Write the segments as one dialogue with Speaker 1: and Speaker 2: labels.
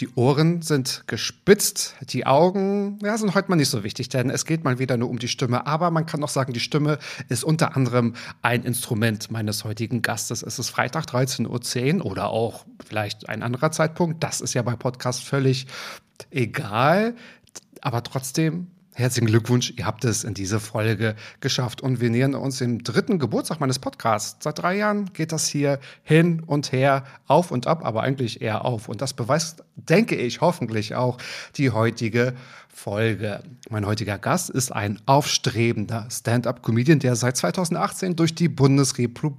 Speaker 1: Die Ohren sind gespitzt, die Augen ja, sind heute mal nicht so wichtig, denn es geht mal wieder nur um die Stimme. Aber man kann auch sagen, die Stimme ist unter anderem ein Instrument meines heutigen Gastes. Es ist Freitag 13.10 Uhr oder auch vielleicht ein anderer Zeitpunkt. Das ist ja bei Podcast völlig egal. Aber trotzdem Herzlichen Glückwunsch, ihr habt es in diese Folge geschafft. Und wir nähern uns dem dritten Geburtstag meines Podcasts. Seit drei Jahren geht das hier hin und her, auf und ab, aber eigentlich eher auf. Und das beweist, denke ich, hoffentlich auch die heutige Folge. Mein heutiger Gast ist ein aufstrebender Stand-up-Comedian, der seit 2018 durch die Bundesrepublik,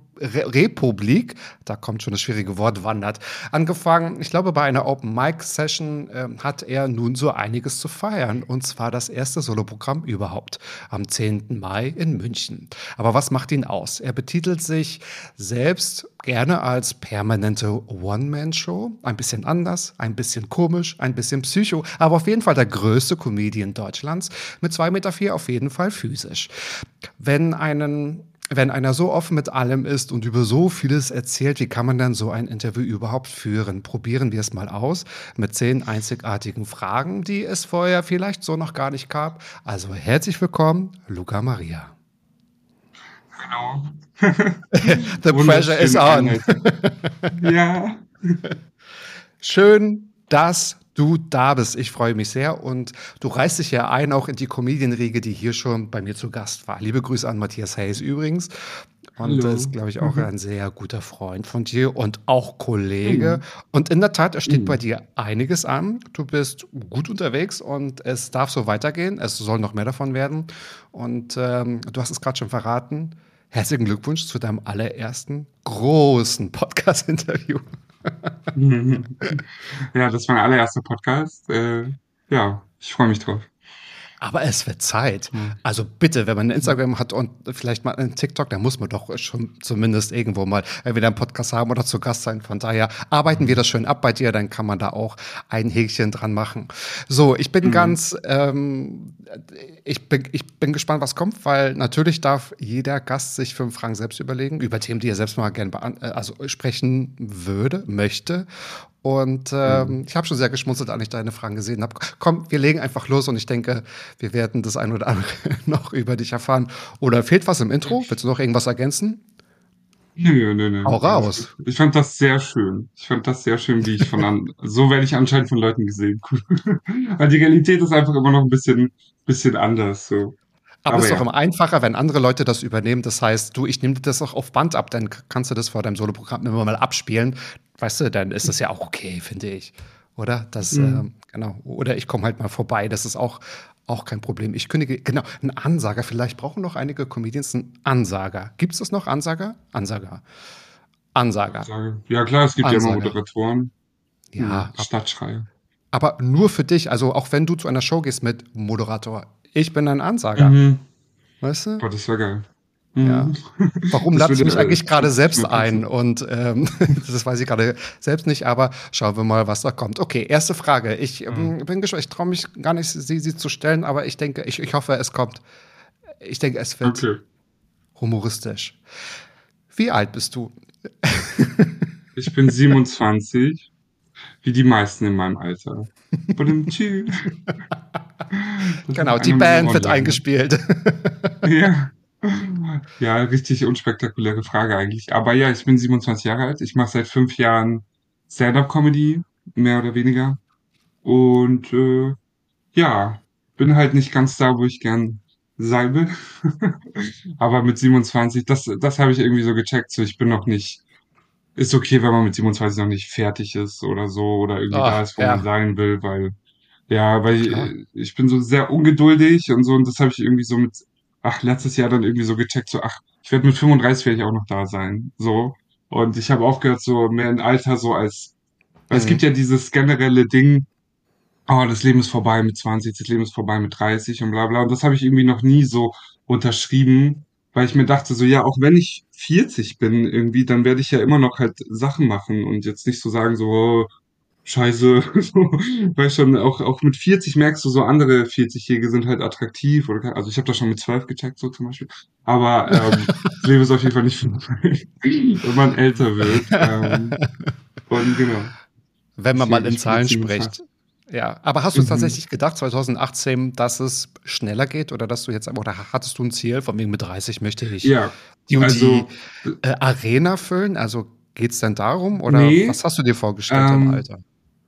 Speaker 1: da kommt schon das schwierige Wort, wandert. Angefangen, ich glaube, bei einer Open-Mic-Session äh, hat er nun so einiges zu feiern. Und zwar das erste Soloprogramm überhaupt am 10. Mai in München. Aber was macht ihn aus? Er betitelt sich selbst gerne als permanente One-Man-Show. Ein bisschen anders, ein bisschen komisch, ein bisschen psycho, aber auf jeden Fall der größte Comedian Deutschlands mit 2,4 Meter vier auf jeden Fall physisch. Wenn einen wenn einer so offen mit allem ist und über so vieles erzählt, wie kann man dann so ein Interview überhaupt führen? Probieren wir es mal aus mit zehn einzigartigen Fragen, die es vorher vielleicht so noch gar nicht gab. Also herzlich willkommen, Luca Maria.
Speaker 2: Genau.
Speaker 1: The pressure is on.
Speaker 2: ja.
Speaker 1: Schön, dass du da bist. Ich freue mich sehr und du reißt dich ja ein auch in die Comedian-Riege, die hier schon bei mir zu Gast war. Liebe Grüße an Matthias Hayes übrigens. Und
Speaker 2: Hallo.
Speaker 1: ist, glaube ich, auch
Speaker 2: Mhm.
Speaker 1: ein sehr guter Freund von dir und auch Kollege.
Speaker 2: Mhm.
Speaker 1: Und in der Tat, es steht
Speaker 2: Mhm.
Speaker 1: bei dir einiges an. Du bist gut unterwegs und es darf so weitergehen. Es soll noch mehr davon werden. Und ähm, du hast es gerade schon verraten. Herzlichen Glückwunsch zu deinem allerersten großen Podcast-Interview.
Speaker 2: Ja, das war mein allererster Podcast. Äh, ja, ich freue mich drauf.
Speaker 1: Aber es wird Zeit.
Speaker 2: Mhm.
Speaker 1: Also bitte, wenn man Instagram hat und vielleicht mal einen TikTok, dann muss man doch schon zumindest irgendwo mal entweder einen Podcast haben oder zu Gast sein. Von daher arbeiten wir das schön ab bei dir, dann kann man da auch ein Häkchen dran machen. So, ich bin
Speaker 2: Mhm.
Speaker 1: ganz, ähm, ich, bin, ich bin gespannt, was kommt, weil natürlich darf jeder Gast sich fünf Fragen selbst überlegen, über Themen, die er selbst mal gerne äh, also sprechen würde, möchte. Und ähm, ich habe schon sehr geschmunzelt, als ich deine Fragen gesehen habe. Komm, wir legen einfach los und ich denke, wir werden das ein oder andere noch über dich erfahren. Oder fehlt was im Intro? Willst du noch irgendwas ergänzen?
Speaker 2: Nö, nö, nö.
Speaker 1: Hau raus.
Speaker 2: Ich fand das sehr schön. Ich fand das sehr schön, wie ich von an so werde ich anscheinend von Leuten gesehen. Weil die Realität ist einfach immer noch ein bisschen, bisschen anders. So.
Speaker 1: Aber,
Speaker 2: Aber
Speaker 1: es ist
Speaker 2: ja.
Speaker 1: doch immer einfacher, wenn andere Leute das übernehmen. Das heißt, du, ich nehme das auch auf Band ab, dann kannst du das vor deinem Soloprogramm immer mal abspielen. Weißt du, dann ist das ja auch okay, finde ich. Oder? Das,
Speaker 2: Mhm.
Speaker 1: ähm, genau. Oder ich komme halt mal vorbei. Das ist auch, auch kein Problem. Ich kündige, genau, ein Ansager. Vielleicht brauchen noch einige Comedians einen Ansager. Gibt es das noch? Ansager? Ansager. Ansager.
Speaker 2: Sage, ja klar, es gibt ja immer. Moderatoren.
Speaker 1: Ja.
Speaker 2: Stadtschreie.
Speaker 1: aber nur für dich. Also auch wenn du zu einer Show gehst mit Moderator. Ich bin ein Ansager.
Speaker 2: Mhm.
Speaker 1: Weißt du?
Speaker 2: Boah, das wäre geil.
Speaker 1: Ja.
Speaker 2: Mhm.
Speaker 1: Warum lade ich mich
Speaker 2: äh,
Speaker 1: eigentlich gerade selbst ein? Und ähm, das weiß ich gerade selbst nicht, aber schauen wir mal, was da kommt. Okay, erste Frage. Ich ähm, bin gespannt, ich traue mich gar nicht, sie, sie zu stellen, aber ich denke, ich, ich hoffe, es kommt. Ich denke, es wird
Speaker 2: Okay.
Speaker 1: humoristisch. Wie alt bist du?
Speaker 2: Ich bin 27, wie die meisten in meinem Alter.
Speaker 1: Genau, die Band wird eingespielt.
Speaker 2: Ja. Ja, richtig unspektakuläre Frage eigentlich. Aber ja, ich bin 27 Jahre alt. Ich mache seit fünf Jahren Stand-up-Comedy, mehr oder weniger. Und äh, ja, bin halt nicht ganz da, wo ich gern sein will. Aber mit 27, das, das habe ich irgendwie so gecheckt. So, ich bin noch nicht ist okay, wenn man mit 27 noch nicht fertig ist oder so oder irgendwie
Speaker 1: Ah,
Speaker 2: da ist, wo
Speaker 1: ja.
Speaker 2: man sein will, weil ja, weil ich, ich bin so sehr ungeduldig und so und das habe ich irgendwie so mit ach letztes Jahr dann irgendwie so gecheckt so ach ich werde mit 35 werde ich auch noch da sein so und ich habe aufgehört so mehr im Alter so als weil es
Speaker 1: Mhm.
Speaker 2: gibt ja dieses generelle Ding oh, das Leben ist vorbei mit 20, das Leben ist vorbei mit 30 und bla bla. Und das habe ich irgendwie noch nie so unterschrieben, weil ich mir dachte, so ja, auch wenn ich 40 bin irgendwie, dann werde ich ja immer noch halt Sachen machen und jetzt nicht so sagen, so, oh, scheiße, so, weil schon auch, auch mit 40 merkst du, so andere 40-Jährige sind halt attraktiv oder, also ich habe das schon mit 12 gecheckt, so zum Beispiel. Aber ähm, das Leben ist auf jeden Fall nicht vorbei, wenn man älter wird. Ähm, und genau.
Speaker 1: Wenn man mal in Zahlen spricht. Ja, aber hast du
Speaker 2: Mhm.
Speaker 1: tatsächlich gedacht, 2018, dass es schneller geht oder dass du jetzt, oder hattest du ein Ziel, von wegen mit 30 möchte ich
Speaker 2: Ja,
Speaker 1: die
Speaker 2: also,
Speaker 1: die äh, Arena füllen? Also geht es denn darum oder
Speaker 2: Nee.
Speaker 1: was hast du dir vorgestellt im
Speaker 2: Ähm,
Speaker 1: Alter?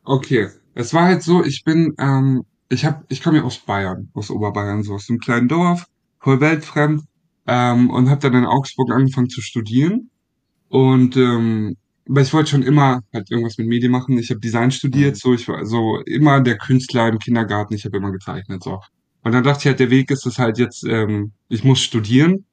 Speaker 2: Okay, es war halt so, ich bin, ähm, ich hab, ich komme ja aus Bayern, aus Oberbayern, so aus einem kleinen Dorf, voll weltfremd, ähm, und habe dann in Augsburg angefangen zu studieren. Und ähm, weil ich wollte schon immer halt irgendwas mit Medien machen. Ich habe Design studiert,
Speaker 1: Mhm.
Speaker 2: so ich war so immer der Künstler im Kindergarten. Ich habe immer gezeichnet, so. Und dann dachte ich halt, der Weg ist es halt jetzt, ähm, ich muss studieren,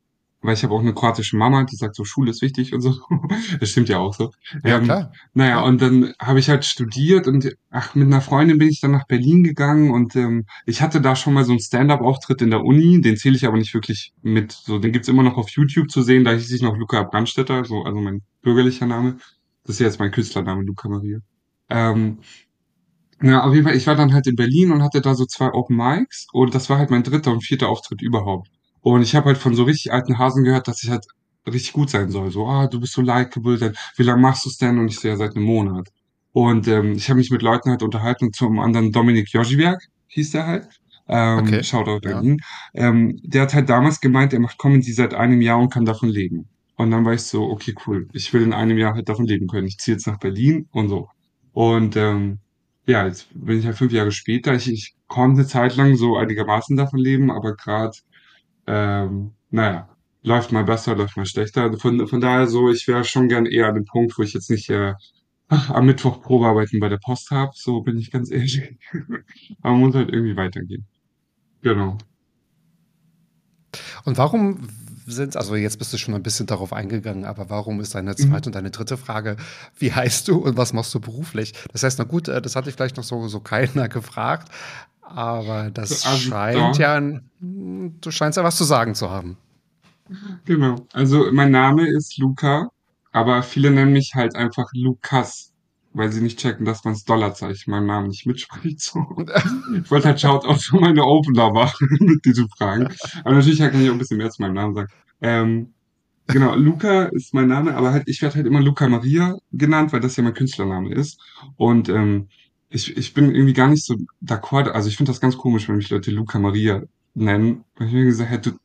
Speaker 2: weil ich habe auch eine kroatische Mama, die sagt so, Schule ist wichtig und so. Das stimmt ja auch so.
Speaker 1: Ja,
Speaker 2: Ähm,
Speaker 1: klar.
Speaker 2: naja,
Speaker 1: Ja.
Speaker 2: und dann habe ich halt studiert und ach, mit einer Freundin bin ich dann nach Berlin gegangen und ähm, ich hatte da schon mal so einen Stand-up-Auftritt in der Uni, den zähle ich aber nicht wirklich mit. So, den gibt's immer noch auf YouTube zu sehen, da hieß ich noch Luca Brandstetter, so, also mein bürgerlicher Name. Das ist jetzt mein Künstlername, Luca Maria. Ähm, na, auf jeden Fall, ich war dann halt in Berlin und hatte da so zwei Open Mics und das war halt mein dritter und vierter Auftritt überhaupt. Und ich habe halt von so richtig alten Hasen gehört, dass ich halt richtig gut sein soll. So, ah, du bist so likable, dann, wie lange machst du es denn? Und ich so, ja, seit einem Monat. Und ähm, ich habe mich mit Leuten halt unterhalten, zum anderen Dominik Joziwiak hieß der halt. Ähm,
Speaker 1: Okay.
Speaker 2: Shoutout
Speaker 1: Ja.
Speaker 2: an ihn. Ähm, der hat halt damals gemeint, er macht Comedy seit einem Jahr und kann davon leben. Und dann war ich so, okay, cool. Ich will in einem Jahr halt davon leben können. Ich ziehe jetzt nach Berlin und so. Und ähm, ja, jetzt bin ich halt fünf Jahre später. Ich, ich konnte eine Zeit lang so einigermaßen davon leben, aber gerade, ähm, naja, läuft mal besser, läuft mal schlechter. Von, von daher so, ich wäre schon gern eher an dem Punkt, wo ich jetzt nicht äh, ach, am Mittwoch Probearbeiten bei der Post habe. So bin ich ganz ehrlich. aber muss halt irgendwie weitergehen. Genau.
Speaker 1: Und warum sind, also jetzt bist du schon ein bisschen darauf eingegangen, aber warum ist deine
Speaker 2: Mhm.
Speaker 1: zweite und deine dritte Frage, wie heißt du und was machst du beruflich? Das heißt, na gut, äh, das hatte ich vielleicht noch so, so keiner gefragt, aber das
Speaker 2: Also,
Speaker 1: scheint
Speaker 2: ja.
Speaker 1: ja, du scheinst ja was zu sagen zu haben.
Speaker 2: Genau. Also mein Name ist Luca, aber viele nennen mich halt einfach Lukas, weil sie nicht checken, dass man das Dollarzeichen meinem Namen nicht mitspricht. So. Ich wollte halt Shoutout für meine Opener machen mit diesen Fragen. Aber natürlich kann ich auch ein bisschen mehr zu meinem Namen sagen. Ähm, genau, Luca ist mein Name, aber halt, ich werde halt immer Luca Maria genannt, weil das ja mein Künstlername ist. Und ähm, ich, ich bin irgendwie gar nicht so d'accord. Also ich finde das ganz komisch, wenn mich Leute Luca Maria nennen. Weil ich mir gesagt hätte, du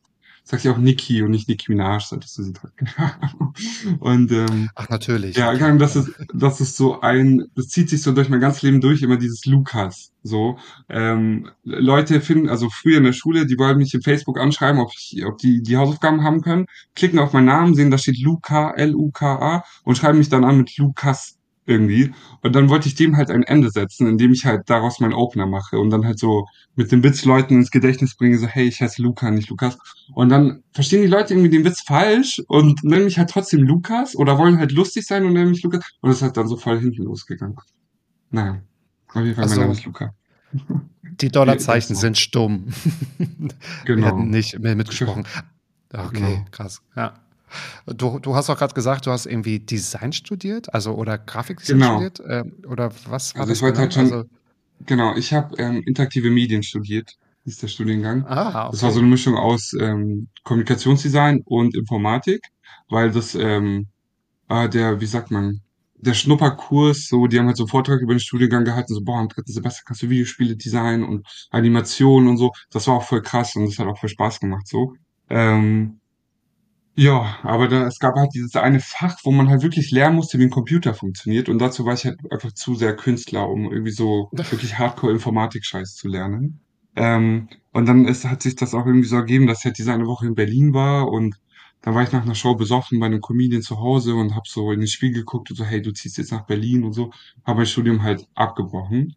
Speaker 2: sagst ja auch Niki und nicht Nicki Minaj, solltest du sie tragen. Und ähm,
Speaker 1: Ach, natürlich.
Speaker 2: ja, das ist, das ist so ein, das zieht sich so durch mein ganzes Leben durch, immer dieses Lukas. So, ähm, Leute finden, also früher in der Schule, die wollen mich in Facebook anschreiben, ob ich, ob die die Hausaufgaben haben können, klicken auf meinen Namen, sehen, da steht Luca, L-U-K-A und schreiben mich dann an mit Lukas irgendwie. Und dann wollte ich dem halt ein Ende setzen, indem ich halt daraus meinen Opener mache und dann halt so mit dem Witz Leuten ins Gedächtnis bringe, so, hey, ich heiße Luca, nicht Lukas. Und dann verstehen die Leute irgendwie den Witz falsch und nennen mich halt trotzdem Lukas oder wollen halt lustig sein und nennen mich Lukas. Und das ist halt dann so voll hinten losgegangen. Naja, auf jeden Fall,
Speaker 1: Also,
Speaker 2: mein Name ist Luca.
Speaker 1: Die Dollarzeichen sind stumm. Wir
Speaker 2: Genau.
Speaker 1: hatten nicht mehr mitgesprochen. Okay,
Speaker 2: Genau.
Speaker 1: krass. Ja. Du, du hast auch gerade gesagt, du hast irgendwie Design studiert, also oder Grafikdesign
Speaker 2: Genau.
Speaker 1: studiert, ähm, oder was war
Speaker 2: Also
Speaker 1: das
Speaker 2: ich wollte
Speaker 1: genau?
Speaker 2: halt schon,
Speaker 1: Also,
Speaker 2: genau, ich habe ähm, interaktive Medien studiert, ist der Studiengang.
Speaker 1: ah,
Speaker 2: Das war so
Speaker 1: okay.
Speaker 2: eine Mischung aus ähm, Kommunikationsdesign und Informatik, weil das ähm, äh, der, wie sagt man, der Schnupperkurs, so, die haben halt so einen Vortrag über den Studiengang gehalten, so, boah, am dritten Semester kannst du Videospiele designen und Animationen und so. Das war auch voll krass und das hat auch voll Spaß gemacht, so. Ähm, ja, aber da, es gab halt dieses eine Fach, wo man halt wirklich lernen musste, wie ein Computer funktioniert und dazu war ich halt einfach zu sehr Künstler, um irgendwie so wirklich Hardcore-Informatik-Scheiß zu lernen. Ähm, und dann ist, hat sich das auch irgendwie so ergeben, dass ich halt diese eine Woche in Berlin war und dann war ich nach einer Show besoffen bei einem Comedian zu Hause und habe so in den Spiegel geguckt und so, hey, du ziehst jetzt nach Berlin und so. Habe mein Studium halt abgebrochen.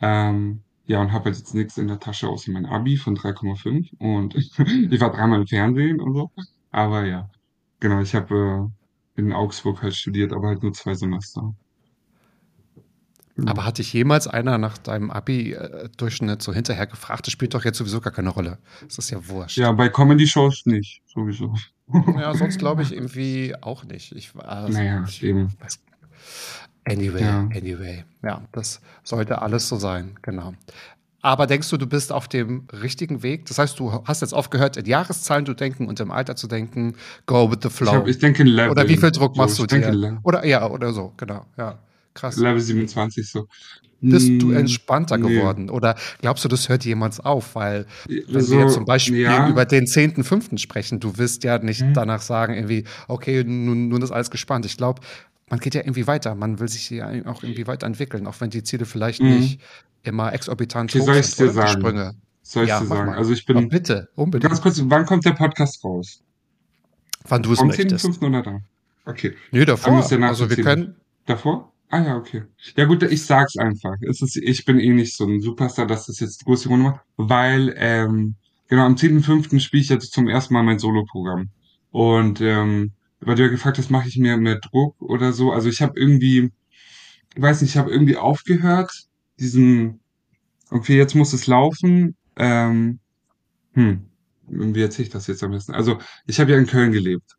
Speaker 2: Ähm, ja, und habe halt jetzt nichts in der Tasche außer mein Abi von 3,5 und ich war dreimal im Fernsehen und so. Aber ja, genau, ich habe äh, in Augsburg halt studiert, aber halt nur zwei Semester.
Speaker 1: Aber hat dich jemals einer nach deinem Abi-Durchschnitt so hinterher gefragt? Das spielt doch jetzt sowieso gar keine Rolle. Das ist ja wurscht.
Speaker 2: Ja, bei Comedy-Shows nicht, sowieso.
Speaker 1: Ja, sonst glaube ich irgendwie auch nicht. Ich, also,
Speaker 2: naja,
Speaker 1: ich,
Speaker 2: eben.
Speaker 1: Anyway, ja. anyway. Ja, das sollte alles so sein, genau. Aber denkst du, du bist auf dem richtigen Weg? Das heißt, du hast jetzt aufgehört, in Jahreszahlen zu denken und im Alter zu denken, go with the flow.
Speaker 2: Ich, hab, ich denke in Level.
Speaker 1: Oder wie viel Druck machst
Speaker 2: so,
Speaker 1: du dir? Oder ja, oder so, genau, ja. Krass.
Speaker 2: Level 27 so.
Speaker 1: Bist du hm, entspannter nee. geworden? Oder glaubst du, das hört jemals auf? Weil, wenn so, wir jetzt zum Beispiel ja. über den 10.5. sprechen, du wirst ja nicht hm. danach sagen, irgendwie, okay, nun, nun ist alles gespannt. Ich glaube, man geht ja irgendwie weiter. Man will sich ja auch irgendwie weiterentwickeln, auch wenn die Ziele vielleicht hm. nicht immer exorbitant
Speaker 2: okay, hoch soll ich dir sagen? Sprünge. Soll ich ja, dir sagen? Mal. Also ich bin.
Speaker 1: Oh, bitte, unbedingt.
Speaker 2: Ganz kurz, wann kommt der Podcast raus?
Speaker 1: Wann du es möchtest.
Speaker 2: Am 10.5. oder da? Okay.
Speaker 1: Nö, davor. Also wir können.
Speaker 2: Davor? Ah ja, okay. Ja gut, ich sag's einfach. Es ist, ich bin eh nicht so ein Superstar, dass das jetzt große Runde macht, weil ähm, genau am 10.5. spiele ich jetzt zum ersten Mal mein Soloprogramm. Und ähm, weil du ja gefragt hast, mache ich mir mehr Druck oder so. Also ich habe irgendwie, ich weiß nicht, ich habe irgendwie aufgehört, diesen, okay, jetzt muss es laufen. Ähm, hm, wie erzähle ich das jetzt am besten? Also ich habe ja in Köln gelebt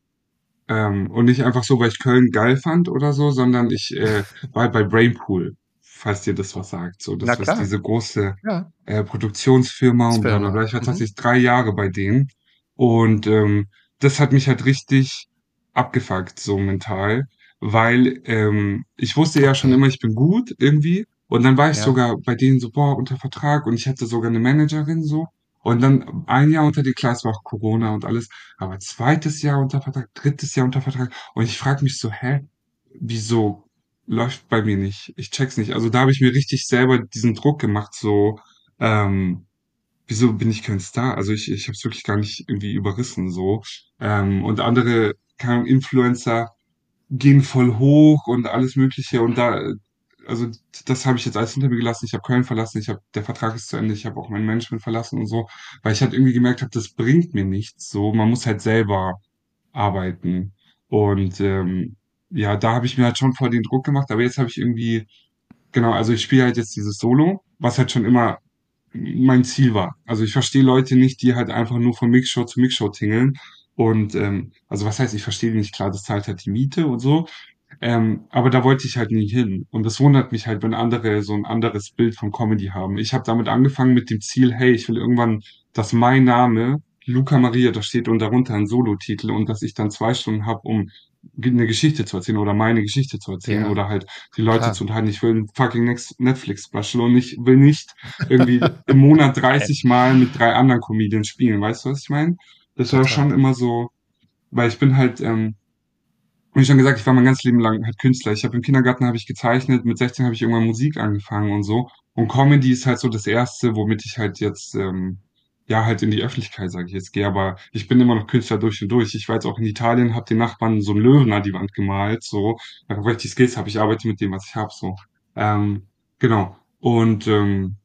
Speaker 2: ähm, und nicht einfach so, weil ich Köln geil fand oder so, sondern ich äh, war halt bei Brainpool, falls dir das was sagt. So, das ist diese große ja. äh, Produktionsfirma und bla bla bla. Ich war mhm. tatsächlich drei Jahre bei denen. Und ähm, das hat mich halt richtig abgefuckt, so mental. Weil ähm, ich wusste ja schon immer, ich bin gut irgendwie. Und dann war ich ja. sogar bei denen so, boah, unter Vertrag und ich hatte sogar eine Managerin so. Und dann ein Jahr unter die Klasse war auch Corona und alles. Aber zweites Jahr unter Vertrag, drittes Jahr unter Vertrag. Und ich frage mich so, hä, wieso läuft bei mir nicht? Ich check's nicht. Also da habe ich mir richtig selber diesen Druck gemacht, so, ähm, wieso bin ich kein Star? Also ich, ich habe es wirklich gar nicht irgendwie überrissen so. Ähm, und andere keine Influencer gehen voll hoch und alles Mögliche. Und da also das habe ich jetzt alles hinter mir gelassen. Ich habe Köln verlassen, ich habe der Vertrag ist zu Ende, ich habe auch mein Management verlassen und so, weil ich halt irgendwie gemerkt habe, das bringt mir nichts. So, man muss halt selber arbeiten. Und ähm, ja, da habe ich mir halt schon vor den Druck gemacht, aber jetzt habe ich irgendwie, genau, also ich spiele halt jetzt dieses Solo, was halt schon immer mein Ziel war. Also ich verstehe Leute nicht, die halt einfach nur von Mixshow zu Mixshow tingeln. Und ähm, also was heißt, ich verstehe nicht, klar, das zahlt halt die Miete und so, ähm, aber da wollte ich halt nie hin. Und das wundert mich halt, wenn andere so ein anderes Bild von Comedy haben. Ich habe damit angefangen mit dem Ziel, hey, ich will irgendwann, dass mein Name Luca Maria da steht und darunter ein Solo-Titel und dass ich dann zwei Stunden habe, um eine Geschichte zu erzählen oder meine Geschichte zu erzählen ja. oder halt die Leute Klar. zu unterhalten. Ich will ein fucking Netflix-Special und ich will nicht irgendwie im Monat 30 Mal mit drei anderen Comedians spielen. Weißt du, was ich meine? Das war schon immer so, weil ich bin halt, ähm, wie schon gesagt, ich war mein ganzes Leben lang halt Künstler. Ich habe im Kindergarten habe ich gezeichnet, mit 16 habe ich irgendwann Musik angefangen und so. Und Comedy ist halt so das Erste, womit ich halt jetzt ähm, ja halt in die Öffentlichkeit, sage ich jetzt, gehe. Aber ich bin immer noch Künstler durch und durch. Ich war jetzt auch in Italien, habe den Nachbarn so einen Löwen an die Wand gemalt, so, weil ich die Skills habe. Ich arbeite mit dem, was ich habe, so. Ähm, genau. Und ähm,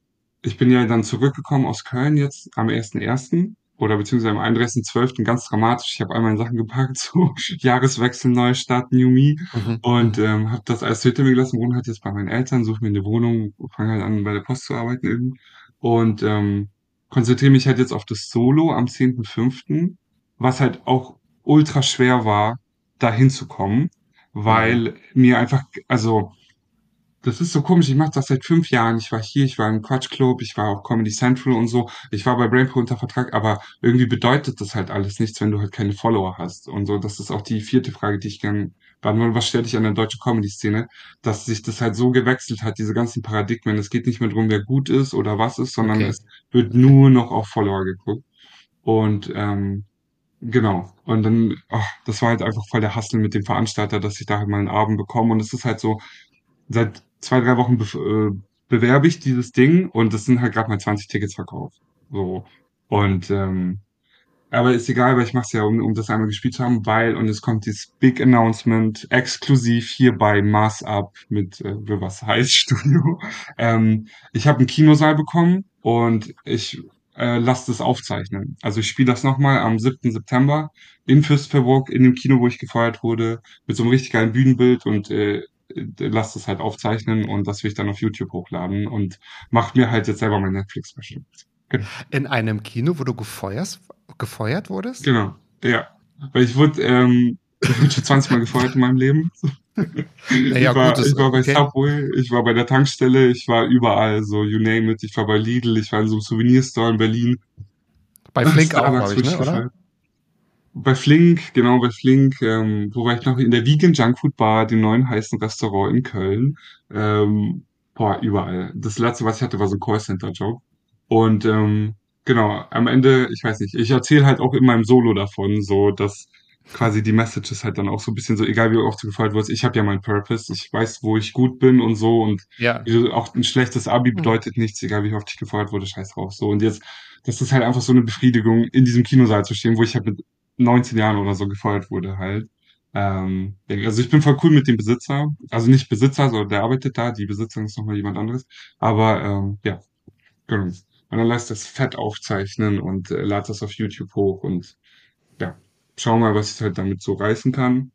Speaker 2: ich bin ja dann zurückgekommen aus Köln jetzt am 1.1 oder beziehungsweise am 31.12. ganz dramatisch. Ich habe all meine Sachen gepackt, so Jahreswechsel, Neustart, New Me mhm. und mhm. ähm, habe das alles hinter mir gelassen, wohne halt jetzt bei meinen Eltern, suche mir eine Wohnung, fange halt an bei der Post zu arbeiten irgendwie und ähm, konzentriere mich halt jetzt auf das Solo am 10.05., was halt auch ultra schwer war, da hinzukommen, weil mhm. mir einfach, also das ist so komisch. Ich mache das seit fünf Jahren. Ich war hier, ich war im Quatsch Club, ich war auf Comedy Central und so. Ich war bei Brainpool unter Vertrag, aber irgendwie bedeutet das halt alles nichts, wenn du halt keine Follower hast. Und so, das ist auch die vierte Frage, die ich gerne beantworte. Was stört dich an der deutschen Comedy-Szene? Dass sich das halt so gewechselt hat, diese ganzen Paradigmen. Es geht nicht mehr darum, wer gut ist oder was ist, sondern okay. es wird nur noch auf Follower geguckt. Und ähm, Genau. Und dann, ach, das war halt einfach voll der Hustle mit dem Veranstalter, dass ich da halt mal einen Abend bekomme. Und es ist halt so, seit zwei, drei Wochen be äh, bewerbe ich dieses Ding und es sind halt gerade mal 20 Tickets verkauft. So. Und ähm, Aber ist egal, weil ich mache es ja, um, um das einmal gespielt zu haben, weil, und es kommt dieses Big Announcement exklusiv hier bei Mass Up mit äh, was heißt Studio. Ähm, ich habe einen Kinosaal bekommen und ich äh, lasse das aufzeichnen. Also ich spiele das nochmal am 7. September in Fürstverburg, in dem Kino, wo ich gefeuert wurde, mit so einem richtig geilen Bühnenbild und äh, lasse das halt aufzeichnen und das will ich dann auf YouTube hochladen und mache mir halt jetzt selber mein Netflix-Special.
Speaker 1: Genau. In einem Kino, wo du gefeuert, gefeuert wurdest?
Speaker 2: Genau, ja. Weil ich wurde, ähm, ich wurde schon 20 Mal gefeuert in meinem Leben. Naja, ich, war, gut, ich war bei okay. Subway, ich war bei der Tankstelle, ich war überall, so you name it. Ich war bei Lidl, ich war in so einem Souvenirstore in Berlin.
Speaker 1: Bei Flink auch, glaube ich, ne, oder?
Speaker 2: Bei Flink, genau, bei Flink, ähm, wo war ich noch? In der Vegan Junkfood Bar, dem neuen heißen Restaurant in Köln. Ähm, boah, überall. Das letzte, was ich hatte, war so ein Callcenter-Job. Und ähm, genau, am Ende, ich weiß nicht, ich erzähle halt auch in meinem Solo davon, so dass quasi die Message ist halt dann auch so ein bisschen so, egal wie oft du gefeuert wirst, ich habe ja meinen Purpose, ich weiß, wo ich gut bin und so und
Speaker 1: ja.
Speaker 2: auch ein schlechtes Abi hm. bedeutet nichts, egal wie oft ich gefeuert wurde, scheiß drauf. So und jetzt, das ist halt einfach so eine Befriedigung, in diesem Kinosaal zu stehen, wo ich halt mit 19 Jahren oder so gefeuert wurde halt. Ähm, also ich bin voll cool mit dem Besitzer, also nicht Besitzer, sondern der arbeitet da, die Besitzerin ist nochmal jemand anderes, aber ähm, ja, genau. Und dann lässt das Fett aufzeichnen und äh, lad das auf YouTube hoch und ja, schau mal, was ich halt damit so reißen kann.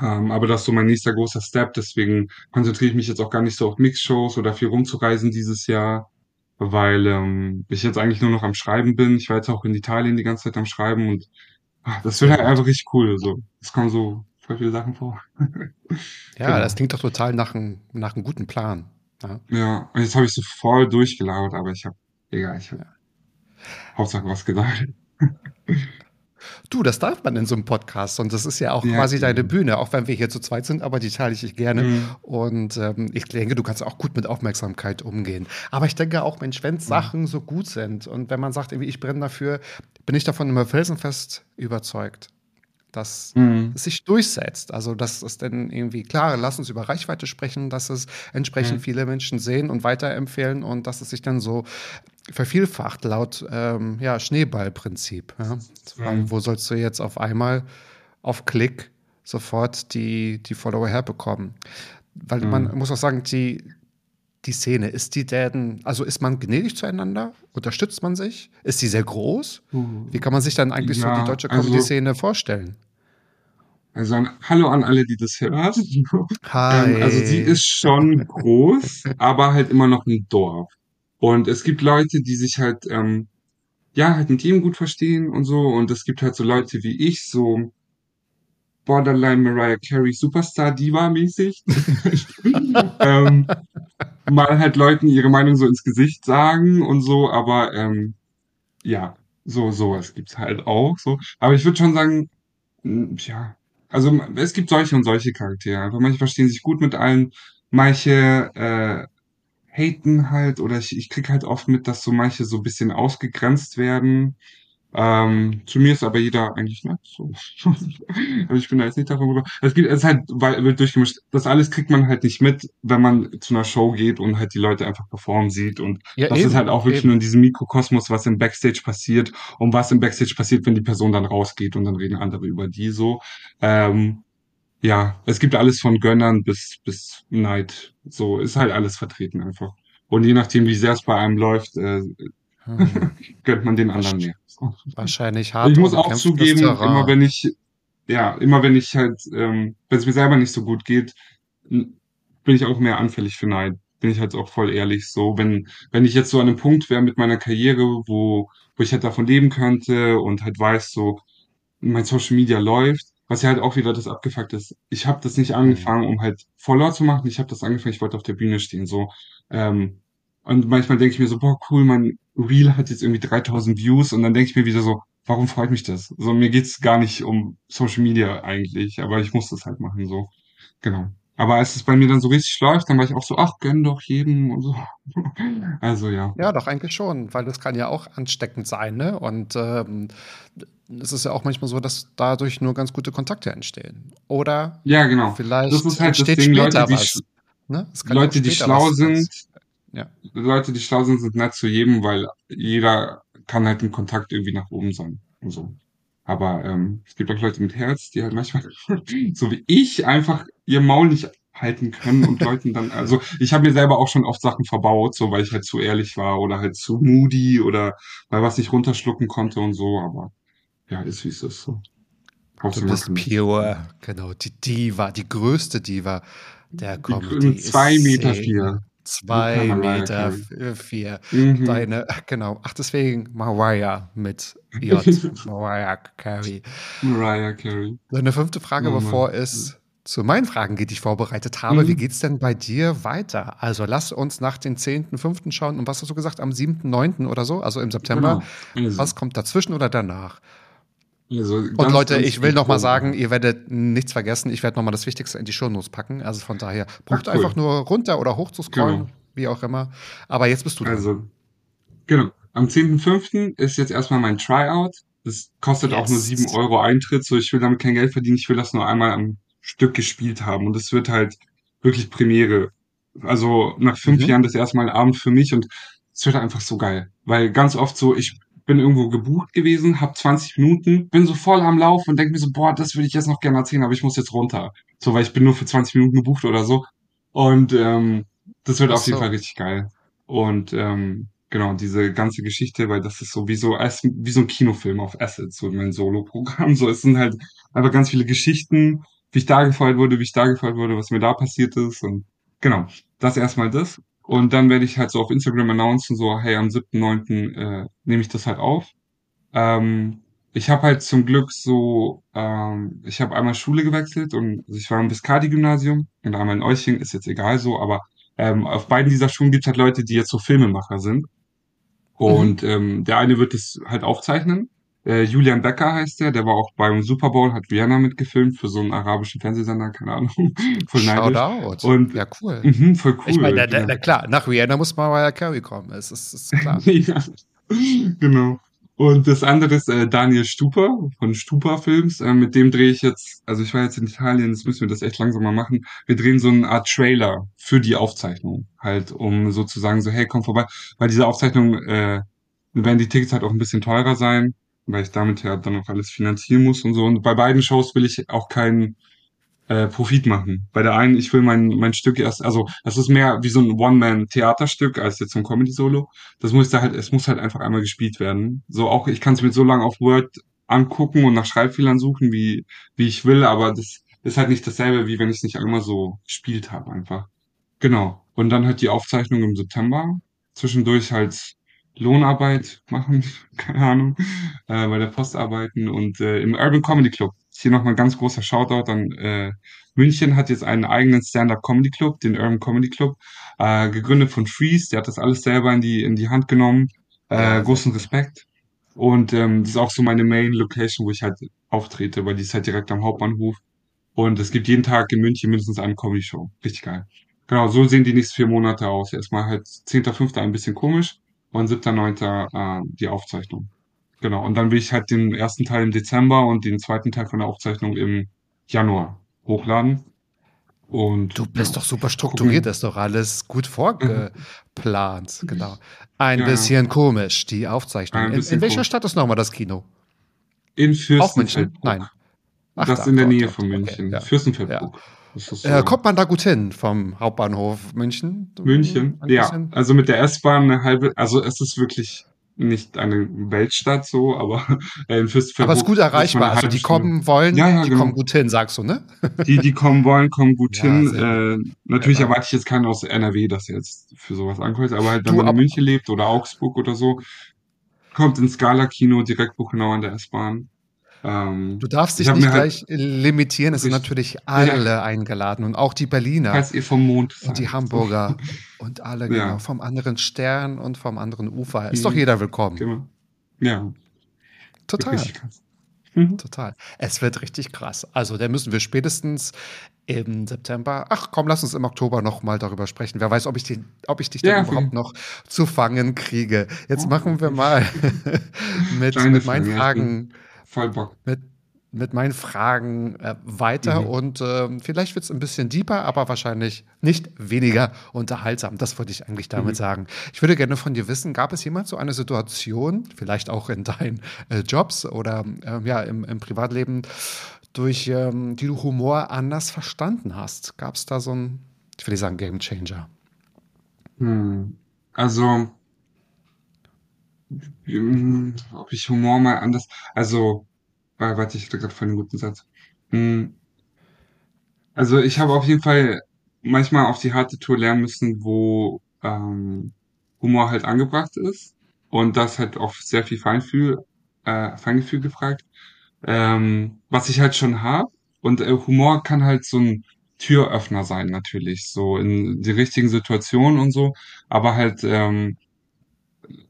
Speaker 2: Ähm, aber das ist so mein nächster großer Step, deswegen konzentriere ich mich jetzt auch gar nicht so auf Mixshows oder viel rumzureisen dieses Jahr, weil ähm, ich jetzt eigentlich nur noch am Schreiben bin. Ich war jetzt auch in Italien die ganze Zeit am Schreiben und das wird halt einfach richtig cool. So. Es kommen so voll viele Sachen vor.
Speaker 1: ja, genau. das klingt doch total nach einem nach einem guten Plan.
Speaker 2: Ja, ja und jetzt habe ich so voll durchgelauert, aber ich habe Egal, ich habe Hauptsache was gesagt.
Speaker 1: Du, das darf man in so einem Podcast und das ist ja auch ja, quasi deine Bühne, auch wenn wir hier zu zweit sind, aber die teile ich gerne. Mhm. Und ähm, ich denke, du kannst auch gut mit Aufmerksamkeit umgehen. Aber ich denke auch, Mensch, wenn mhm. Sachen so gut sind und wenn man sagt, irgendwie, ich brenne dafür, bin ich davon immer felsenfest überzeugt dass mhm. es sich durchsetzt. Also, dass es dann irgendwie, klar, lass uns über Reichweite sprechen, dass es entsprechend mhm. viele Menschen sehen und weiterempfehlen und dass es sich dann so vervielfacht laut ähm, ja, Schneeballprinzip. Ja? Mhm. Wo sollst du jetzt auf einmal auf Klick sofort die, die Follower herbekommen? Weil man mhm. muss auch sagen, die, die Szene, ist die denn, also ist man gnädig zueinander? Unterstützt man sich? Ist sie sehr groß? Uh. Wie kann man sich dann eigentlich ja, so die deutsche Comedy-Szene also, vorstellen?
Speaker 2: Also ein Hallo an alle, die das hören.
Speaker 1: Hi.
Speaker 2: Ähm, also sie ist schon groß, aber halt immer noch ein Dorf. Und es gibt Leute, die sich halt, ähm, ja, halt mit ihm gut verstehen und so. Und es gibt halt so Leute wie ich, so Borderline Mariah Carey Superstar Diva mäßig. ähm, mal halt Leuten ihre Meinung so ins Gesicht sagen und so, aber ähm, ja, so sowas gibt's halt auch so. Aber ich würde schon sagen, ja, also es gibt solche und solche Charaktere. Einfach manche verstehen sich gut mit allen, manche äh, haten halt oder ich, ich krieg halt oft mit, dass so manche so ein bisschen ausgegrenzt werden. Ähm, zu mir ist aber jeder eigentlich nett. So. also ich bin da jetzt nicht davon rüber. Es gibt es ist halt weil, wird durchgemischt. Das alles kriegt man halt nicht mit, wenn man zu einer Show geht und halt die Leute einfach performen sieht. Und ja, das eben, ist halt auch wirklich eben. nur in diesem Mikrokosmos, was im Backstage passiert und was im Backstage passiert, wenn die Person dann rausgeht und dann reden andere über die so. Ähm, ja, es gibt alles von Gönnern bis bis Neid. So ist halt alles vertreten einfach. Und je nachdem, wie sehr es bei einem läuft, äh, hm. gönnt man den anderen mehr.
Speaker 1: Wahrscheinlich hart.
Speaker 2: Ich muss auch zugeben, immer wenn ich, ja, immer wenn ich halt, ähm, wenn es mir selber nicht so gut geht, bin ich auch mehr anfällig für Neid. Bin ich halt auch voll ehrlich so. Wenn, wenn ich jetzt so an einem Punkt wäre mit meiner Karriere, wo, wo ich halt davon leben könnte und halt weiß, so, mein Social Media läuft, was ja halt auch wieder das abgefuckt ist. Ich habe das nicht angefangen, um halt Follower zu machen. Ich habe das angefangen, ich wollte auf der Bühne stehen. So, ähm, und manchmal denke ich mir so, boah, cool, mein Reel hat jetzt irgendwie 3000 Views und dann denke ich mir wieder so, warum freut mich das? So, mir geht's gar nicht um Social Media eigentlich, aber ich muss das halt machen, so. Genau. Aber als es bei mir dann so richtig läuft, dann war ich auch so, ach, gönn doch jedem und so. also ja.
Speaker 1: Ja, doch eigentlich schon, weil das kann ja auch ansteckend sein, ne? Und ähm, es ist ja auch manchmal so, dass dadurch nur ganz gute Kontakte entstehen. Oder
Speaker 2: ja, genau.
Speaker 1: vielleicht das ist halt entsteht das Ding, später Leute, was.
Speaker 2: Ne? Leute, die schlau sind, ja. Leute, die schlau sind, sind nett zu jedem, weil jeder kann halt ein Kontakt irgendwie nach oben sein. und so. Aber ähm, es gibt auch Leute mit Herz, die halt manchmal, so wie ich, einfach ihr Maul nicht halten können und Leuten dann, also ich habe mir selber auch schon oft Sachen verbaut, so weil ich halt zu ehrlich war oder halt zu moody oder weil was ich runterschlucken konnte und so, aber ja, ist wie es ist so.
Speaker 1: Du bist pure, genau, die Diva, die größte Diva der Comedy.
Speaker 2: Die, zwei Meter vier.
Speaker 1: Zwei Meter vier. Mhm. Deine, genau. Ach, deswegen Mariah mit J. Mariah Carey.
Speaker 2: Mariah Carey.
Speaker 1: Deine fünfte Frage, oh, bevor es zu meinen Fragen geht, die ich vorbereitet habe. Mhm. Wie geht es denn bei dir weiter? Also lass uns nach den 10.5. schauen. Und was hast du gesagt? Am 7.9. oder so? Also im September. Genau. Also. Was kommt dazwischen oder danach? Also und Leute, ich will noch mal sagen, ihr werdet nichts vergessen. Ich werde noch mal das Wichtigste in die Shownotes packen. Also von daher, braucht cool. einfach nur runter oder hoch zu scrollen, genau. wie auch immer. Aber jetzt bist du
Speaker 2: dran. Also, genau. Am 10.5. ist jetzt erstmal mein Tryout. Das kostet yes. auch nur 7 Euro Eintritt. So, ich will damit kein Geld verdienen. Ich will das nur einmal am Stück gespielt haben. Und es wird halt wirklich Premiere. Also nach fünf mhm. Jahren das erste Mal Abend für mich und es wird einfach so geil. Weil ganz oft so, ich bin irgendwo gebucht gewesen, hab 20 Minuten, bin so voll am Lauf und denke mir so, boah, das würde ich jetzt noch gerne erzählen, aber ich muss jetzt runter. So, weil ich bin nur für 20 Minuten gebucht oder so. Und ähm, das wird Ach auf jeden Fall richtig geil. Und ähm, genau, diese ganze Geschichte, weil das ist so wie so, wie so ein Kinofilm auf Assets, so mein Solo-Programm. So, es sind halt einfach ganz viele Geschichten, wie ich da gefeuert wurde, wie ich da gefeuert wurde, was mir da passiert ist. Und genau, das erstmal das. Und dann werde ich halt so auf Instagram announcen, so, hey, am 7.9. Äh, nehme ich das halt auf. Ähm, ich habe halt zum Glück so, ähm, ich habe einmal Schule gewechselt und also ich war im Viscardi-Gymnasium und einmal in Euching, ist jetzt egal so, aber ähm, auf beiden dieser Schulen gibt es halt Leute, die jetzt so Filmemacher sind. Und mhm. ähm, der eine wird es halt aufzeichnen äh, Julian Becker heißt der, der war auch beim Super Bowl, hat Vienna mitgefilmt für so einen arabischen Fernsehsender, keine Ahnung.
Speaker 1: voll Shoutout.
Speaker 2: Und,
Speaker 1: ja, cool.
Speaker 2: Mh, voll cool.
Speaker 1: Ich meine, na, na, klar, nach Vienna muss Mariah Carey kommen, das ist, ist klar.
Speaker 2: ja, genau. Und das andere ist äh, Daniel Stuper von Stuper Films. Äh, mit dem drehe ich jetzt, also ich war jetzt in Italien, jetzt müssen wir das echt langsam mal machen. Wir drehen so eine Art Trailer für die Aufzeichnung. Halt, um sozusagen so, hey, komm vorbei. Weil diese Aufzeichnung äh, werden die Tickets halt auch ein bisschen teurer sein weil ich damit ja dann auch alles finanzieren muss und so. Und bei beiden Shows will ich auch keinen äh, Profit machen. Bei der einen, ich will mein, mein Stück erst, also das ist mehr wie so ein One-Man-Theaterstück als jetzt so ein Comedy-Solo. Das muss da halt, es muss halt einfach einmal gespielt werden. So auch, ich kann es mir so lange auf Word angucken und nach Schreibfehlern suchen, wie, wie ich will, aber das ist halt nicht dasselbe, wie wenn ich es nicht einmal so gespielt habe einfach. Genau. Und dann halt die Aufzeichnung im September. Zwischendurch halt Lohnarbeit machen, keine Ahnung, äh, bei der Post arbeiten und äh, im Urban Comedy Club. Hier nochmal ein ganz großer Shoutout an äh, München hat jetzt einen eigenen Stand-Up Comedy Club, den Urban Comedy Club, äh, gegründet von Freeze, der hat das alles selber in die, in die Hand genommen. Äh, großen Respekt. Und ähm, das ist auch so meine Main Location, wo ich halt auftrete, weil die ist halt direkt am Hauptbahnhof. Und es gibt jeden Tag in München mindestens eine Comedy Show. Richtig geil. Genau, so sehen die nächsten vier Monate aus. Erstmal halt 10.5. ein bisschen komisch und 7.9. Äh, die Aufzeichnung. Genau. Und dann will ich halt den ersten Teil im Dezember und den zweiten Teil von der Aufzeichnung im Januar hochladen. Und
Speaker 1: du bist ja, doch super strukturiert, das ist doch alles gut vorgeplant. Genau. Ein ja, bisschen ja. komisch, die Aufzeichnung. In, in, welcher Stadt ist nochmal das Kino?
Speaker 2: In Fürstenfeldbruck.
Speaker 1: Nein.
Speaker 2: Ach, das ist in der Nähe von München. Okay. Fürstenfeldbruck.
Speaker 1: So. Äh, kommt man da gut hin vom Hauptbahnhof München?
Speaker 2: München, ja. Also mit der S-Bahn eine halbe, also es ist wirklich nicht eine Weltstadt so, aber
Speaker 1: äh, in Fürstenfeldbruck. Aber es ist gut erreichbar. Also die kommen wollen, ja, ja, die genau. kommen gut hin, sagst du, ne?
Speaker 2: Die, die kommen wollen, kommen gut ja, hin. Äh, natürlich erwarte ich jetzt keinen aus NRW, dass er jetzt für sowas ankommt, aber halt, wenn du, man in München lebt oder Augsburg oder so, kommt ins Scala-Kino direkt Buchenau an der S-Bahn.
Speaker 1: Ähm, du darfst dich nicht halt gleich halt limitieren, es sind natürlich alle ja. eingeladen und auch die Berliner.
Speaker 2: Falls ihr vom Mond
Speaker 1: seid. Und die Hamburger und alle, ja. genau, vom anderen Stern und vom anderen Ufer. Ist mhm. doch jeder willkommen. Genau.
Speaker 2: Ja.
Speaker 1: Total. Mhm. Total. Es wird richtig krass. Also, da müssen wir spätestens im September. Ach komm, lass uns im Oktober noch mal darüber sprechen. Wer weiß, ob ich, die, ob ich dich ja, dann überhaupt noch zu fangen kriege. Jetzt oh. machen wir mal mit, mit meinen Fragen.
Speaker 2: Voll Bock.
Speaker 1: Mit, mit meinen Fragen äh, weiter
Speaker 2: Mhm.
Speaker 1: und ähm, vielleicht wird es ein bisschen deeper, aber wahrscheinlich nicht weniger unterhaltsam. Das wollte ich eigentlich damit
Speaker 2: Mhm.
Speaker 1: sagen. Ich würde gerne von dir wissen, gab es jemals so eine Situation, vielleicht auch in deinen äh, Jobs oder ähm, ja, im, im Privatleben, durch ähm, die du Humor anders verstanden hast? Gab es da so ein, ich nicht sagen Game Changer?
Speaker 2: Hm. Also, ähm, ob ich Humor mal anders, also, äh, warte, ich hatte gerade voll einen guten Satz. Hm. Also ich habe auf jeden Fall manchmal auf die harte Tour lernen müssen, wo ähm, Humor halt angebracht ist und das halt auf sehr viel Feinfühl, äh, Feingefühl gefragt, ähm, was ich halt schon habe. Und äh, Humor kann halt so ein Türöffner sein, natürlich, so in die richtigen Situationen und so. Aber halt ähm,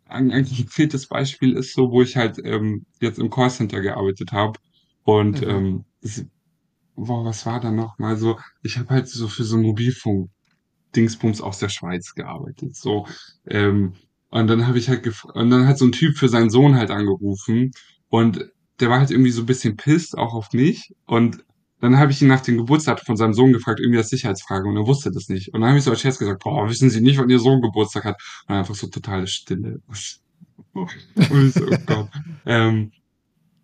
Speaker 2: ein, ein konkretes Beispiel ist so, wo ich halt ähm, jetzt im Callcenter gearbeitet habe und
Speaker 1: Mhm.
Speaker 2: ähm, es Boah, was war da noch mal so? Ich habe halt so für so Mobilfunk-Dingsbums aus der Schweiz gearbeitet, so. Ähm, und dann habe ich halt gef und dann hat so ein Typ für seinen Sohn halt angerufen und der war halt irgendwie so ein bisschen pisst auch auf mich und dann habe ich ihn nach dem Geburtstag von seinem Sohn gefragt, irgendwie als Sicherheitsfrage und er wusste das nicht. Und dann habe ich so als Scherz gesagt, boah, wissen Sie nicht, wann Ihr Sohn Geburtstag hat? Und einfach so totale Stille. Und ich so, oh Gott. Ähm,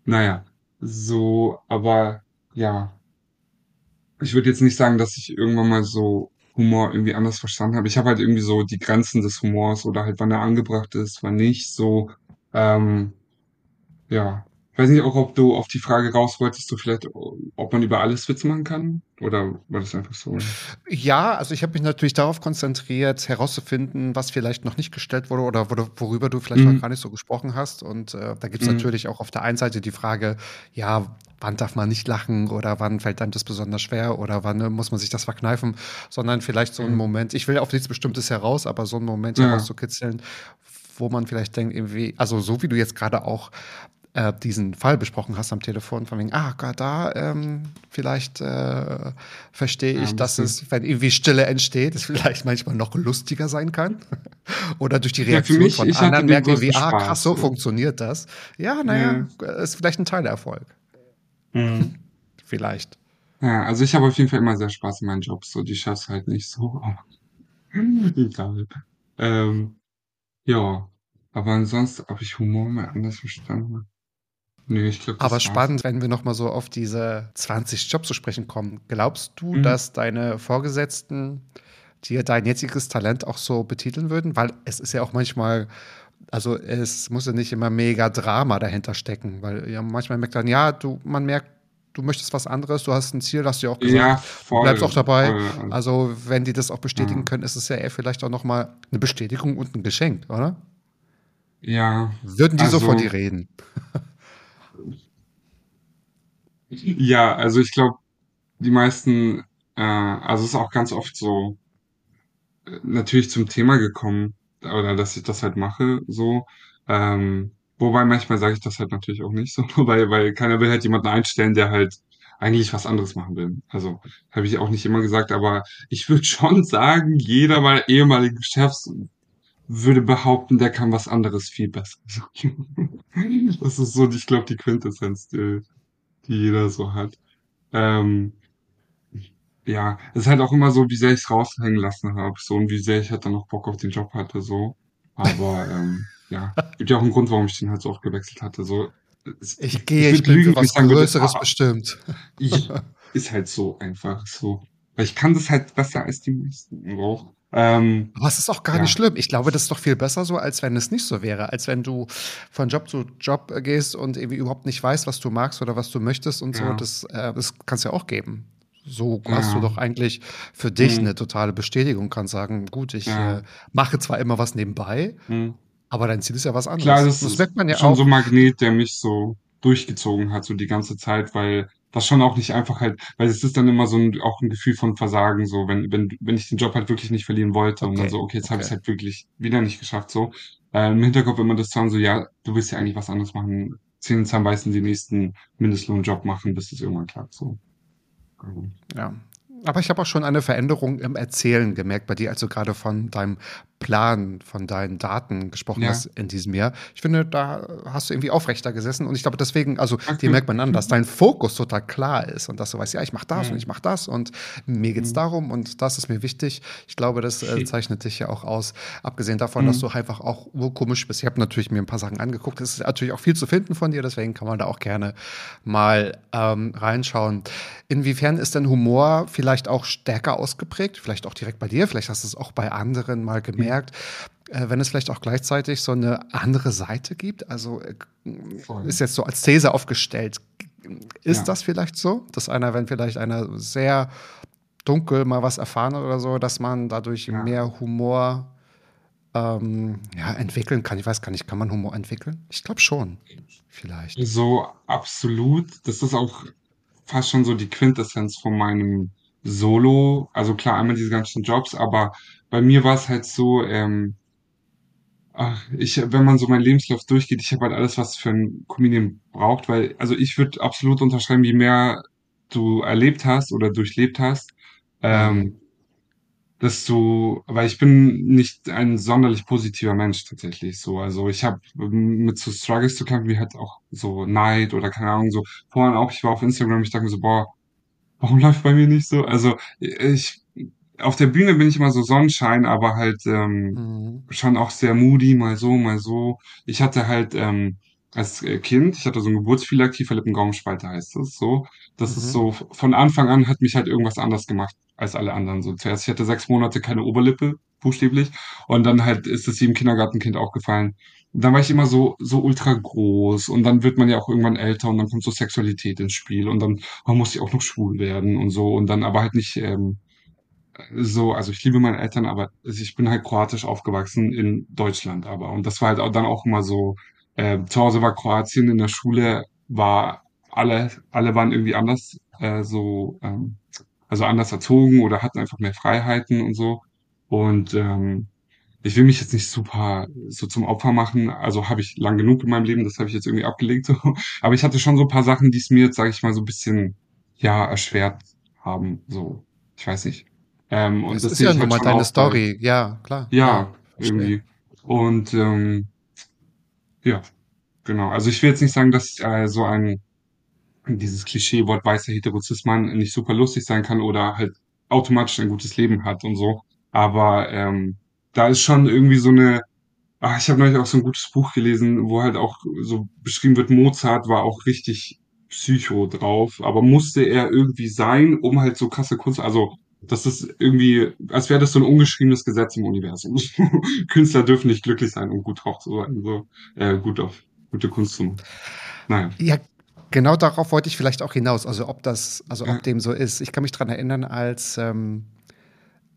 Speaker 2: naja, so, aber ja. Ich würde jetzt nicht sagen, dass ich irgendwann mal so Humor irgendwie anders verstanden habe. Ich habe halt irgendwie so die Grenzen des Humors oder halt wann er angebracht ist, wann nicht, so, ähm, ja. Ich weiß nicht auch, ob du auf die Frage raus wolltest, du vielleicht, ob man über alles Witze machen kann? Oder war das einfach so?
Speaker 1: Ja, also ich habe mich natürlich darauf konzentriert, herauszufinden, was vielleicht noch nicht gestellt wurde oder wor- worüber du vielleicht
Speaker 2: Mhm.
Speaker 1: noch gar nicht so gesprochen hast. Und äh, da gibt es
Speaker 2: Mhm.
Speaker 1: natürlich auch auf der einen Seite die Frage, ja, wann darf man nicht lachen oder wann fällt einem das besonders schwer oder wann äh, muss man sich das verkneifen, sondern vielleicht so ein
Speaker 2: Mhm.
Speaker 1: Moment, ich will auf nichts Bestimmtes heraus, aber so einen Moment
Speaker 2: Ja.
Speaker 1: herauszukitzeln, wo man vielleicht denkt, irgendwie, also so wie du jetzt gerade auch äh, diesen Fall besprochen hast am Telefon, von wegen, ah, da ähm, vielleicht äh, verstehe
Speaker 2: Ja,
Speaker 1: ich,
Speaker 2: ein
Speaker 1: dass es, wenn irgendwie Stille entsteht, es vielleicht manchmal noch lustiger sein kann. Oder durch die
Speaker 2: Ja,
Speaker 1: Reaktion
Speaker 2: mich,
Speaker 1: von anderen merken
Speaker 2: größten
Speaker 1: ah, krass, so funktioniert das. Ja, naja, ist vielleicht ein Teilerfolg.
Speaker 2: Mhm.
Speaker 1: Vielleicht.
Speaker 2: Ja, also ich habe auf jeden Fall immer sehr Spaß in meinen Jobs, so, die schaff's halt nicht so. Egal. Ähm, ja. Aber ansonsten, ob ich Humor mal anders verstanden Nee, ich glaube, das
Speaker 1: Aber
Speaker 2: war's.
Speaker 1: spannend, wenn wir nochmal so auf diese 20 Jobs zu sprechen kommen. Glaubst du,
Speaker 2: Mhm.
Speaker 1: dass deine Vorgesetzten dir dein jetziges Talent auch so betiteln würden? Weil es ist ja auch manchmal, also es muss ja nicht immer mega Drama dahinter stecken, weil ja manchmal merkt man, ja, du, man merkt, du möchtest was anderes, du hast ein Ziel, hast du ja auch gesagt.
Speaker 2: Ja, voll.
Speaker 1: bleibst auch dabei.
Speaker 2: voll.
Speaker 1: Also, wenn die das auch bestätigen
Speaker 2: Ja.
Speaker 1: können, ist es ja eher vielleicht auch nochmal eine Bestätigung und ein Geschenk, oder?
Speaker 2: Ja,
Speaker 1: Würden die so
Speaker 2: Also-
Speaker 1: von dir reden?
Speaker 2: Ja, also ich glaube, die meisten, äh, also es ist auch ganz oft so natürlich zum Thema gekommen, oder dass ich das halt mache, so. Ähm, wobei manchmal sage ich das halt natürlich auch nicht so, weil, weil keiner will halt jemanden einstellen, der halt eigentlich was anderes machen will. Also habe ich auch nicht immer gesagt, aber ich würde schon sagen, jeder meiner ehemaligen Chefs würde behaupten, der kann was anderes viel besser. Das ist so, ich glaube, die Quintessenz, die, jeder so hat. Ähm, ja, es ist halt auch immer so, wie sehr ich es raushängen lassen habe, so und wie sehr ich halt dann noch Bock auf den Job hatte, so. Aber ähm, ja, gibt ja auch einen Grund, warum ich den halt so oft gewechselt hatte. So, es-
Speaker 1: Ich gehe,
Speaker 2: würd
Speaker 1: ich bin
Speaker 2: lügen, ich
Speaker 1: was
Speaker 2: sagen
Speaker 1: Größeres
Speaker 2: ah,
Speaker 1: bestimmt.
Speaker 2: ich, ist halt so einfach so. Weil ich kann das halt besser als die meisten. So. Ähm,
Speaker 1: Aber es ist auch gar
Speaker 2: Ja.
Speaker 1: nicht schlimm. Ich glaube, das ist doch viel besser so, als wenn es nicht so wäre. Als wenn du von Job zu Job gehst und irgendwie überhaupt nicht weißt, was du magst oder was du möchtest und so.
Speaker 2: Ja.
Speaker 1: Das, äh, das kann es ja auch geben. So
Speaker 2: Ja.
Speaker 1: hast du doch eigentlich für dich
Speaker 2: Mhm.
Speaker 1: eine totale Bestätigung, kannst sagen, gut, ich
Speaker 2: Ja.
Speaker 1: äh, mache zwar immer was nebenbei,
Speaker 2: hm.
Speaker 1: aber dein Ziel ist ja was anderes.
Speaker 2: Klar, das,
Speaker 1: das
Speaker 2: ist
Speaker 1: merkt man ja
Speaker 2: schon
Speaker 1: auch.
Speaker 2: so ein Magnet, der mich so durchgezogen hat, so die ganze Zeit, weil das schon auch nicht einfach halt, weil es ist dann immer so ein, auch ein Gefühl von Versagen, so, wenn, wenn, wenn ich den Job halt wirklich nicht verlieren wollte und dann
Speaker 1: Okay,
Speaker 2: so, okay, jetzt habe ich es
Speaker 1: okay.
Speaker 2: halt wirklich wieder nicht geschafft, so. Äh, Im Hinterkopf immer das dann so, ja, du willst ja eigentlich was anderes machen, Zähne zusammenbeißen, den nächsten Mindestlohnjob machen, bis es irgendwann klappt, so.
Speaker 1: Ja. Aber ich habe auch schon eine Veränderung im Erzählen gemerkt bei dir, als du gerade von deinem Plan von deinen Daten gesprochen
Speaker 2: Ja.
Speaker 1: hast in diesem Jahr. Ich finde, da hast du irgendwie aufrechter gesessen und ich glaube deswegen, also dir merkt man an, dass dein Fokus total klar ist und dass du weißt, ja, ich mache das
Speaker 2: Mhm.
Speaker 1: und ich mache das und mir geht's darum und das ist mir wichtig. Ich glaube, das äh, zeichnet dich ja auch aus. Abgesehen davon,
Speaker 2: Mhm.
Speaker 1: dass du einfach auch urkomisch bist. Ich habe natürlich mir ein paar Sachen angeguckt. Es ist natürlich auch viel zu finden von dir, deswegen kann man da auch gerne mal ähm, reinschauen. Inwiefern ist denn Humor vielleicht auch stärker ausgeprägt? Vielleicht auch direkt bei dir, vielleicht hast du es auch bei anderen mal gemerkt. Äh, wenn es vielleicht auch gleichzeitig so eine andere Seite gibt, also äh, ist jetzt so als These aufgestellt. Ist
Speaker 2: Ja.
Speaker 1: das vielleicht so, dass einer, wenn vielleicht einer sehr dunkel mal was erfahren oder so, dass man dadurch
Speaker 2: Ja.
Speaker 1: mehr Humor ähm, ja, entwickeln kann? Ich weiß gar nicht, kann man Humor entwickeln? Ich glaube schon. Vielleicht.
Speaker 2: So absolut. Das ist auch fast schon so die Quintessenz von meinem Solo. Also klar, einmal diese ganzen Jobs, aber bei mir war es halt so, ähm, ach, ich, wenn man so meinen Lebenslauf durchgeht, ich habe halt alles, was für ein Comedian braucht, weil, also ich würde absolut unterschreiben, je mehr du erlebt hast oder durchlebt hast, ähm, dass du, weil ich bin nicht ein sonderlich positiver Mensch tatsächlich so. Also ich habe mit so Struggles zu kämpfen, wie halt auch so Neid oder keine Ahnung, so vorhin auch, ich war auf Instagram, ich dachte mir so, boah, warum läuft bei mir nicht so? Also ich, auf der Bühne bin ich immer so Sonnenschein, aber halt ähm,
Speaker 1: Mhm.
Speaker 2: schon auch sehr moody, mal so, mal so. Ich hatte halt ähm, als äh, Kind, ich hatte so einen Geburtsfehler, Kieferlippengaumenspalte heißt es so. Das ist
Speaker 1: Mhm.
Speaker 2: so, von Anfang an hat mich halt irgendwas anders gemacht als alle anderen. So zuerst, ich hatte sechs Monate keine Oberlippe, buchstäblich, und dann halt ist es jedem Kindergartenkind auch gefallen. Und dann war ich immer so, so ultra groß und dann wird man ja auch irgendwann älter und dann kommt so Sexualität ins Spiel und dann man muss ich auch noch schwul werden und so und dann aber halt nicht ähm, so, also ich liebe meine Eltern, aber ich bin halt kroatisch aufgewachsen in Deutschland aber. Und das war halt auch dann auch immer so, äh, zu Hause war Kroatien, in der Schule war alle, alle waren irgendwie anders, äh, so, ähm, also anders erzogen oder hatten einfach mehr Freiheiten und so. Und ähm, ich will mich jetzt nicht super so zum Opfer machen. Also habe ich lang genug in meinem Leben, das habe ich jetzt irgendwie abgelegt. So. Aber ich hatte schon so ein paar Sachen, die es mir jetzt, sage ich mal, so ein bisschen ja erschwert haben. So, ich weiß nicht. Ähm, und
Speaker 1: Es
Speaker 2: das
Speaker 1: ist ja nun
Speaker 2: halt
Speaker 1: deine
Speaker 2: auch bei,
Speaker 1: Story. Ja, klar.
Speaker 2: ja,
Speaker 1: verstehe.
Speaker 2: irgendwie. Und ähm, ja, genau. Also ich will jetzt nicht sagen, dass äh, so ein dieses Klischeewort weißer Heterozismann nicht super lustig sein kann oder halt automatisch ein gutes Leben hat und so. Aber ähm, da ist schon irgendwie so eine, ach, ich habe neulich auch so ein gutes Buch gelesen, wo halt auch so beschrieben wird, Mozart war auch richtig Psycho drauf, aber musste er irgendwie sein, um halt so krasse Kunst, also das ist irgendwie, als wäre das so ein ungeschriebenes Gesetz im Universum. Künstler dürfen nicht glücklich sein, um gut drauf zu sein, so äh, gut auf gute Kunst zu machen. Naja.
Speaker 1: Ja, genau darauf wollte ich vielleicht auch hinaus. Also ob das, also
Speaker 2: Ja.
Speaker 1: ob dem so ist. Ich kann mich dran erinnern, als ähm,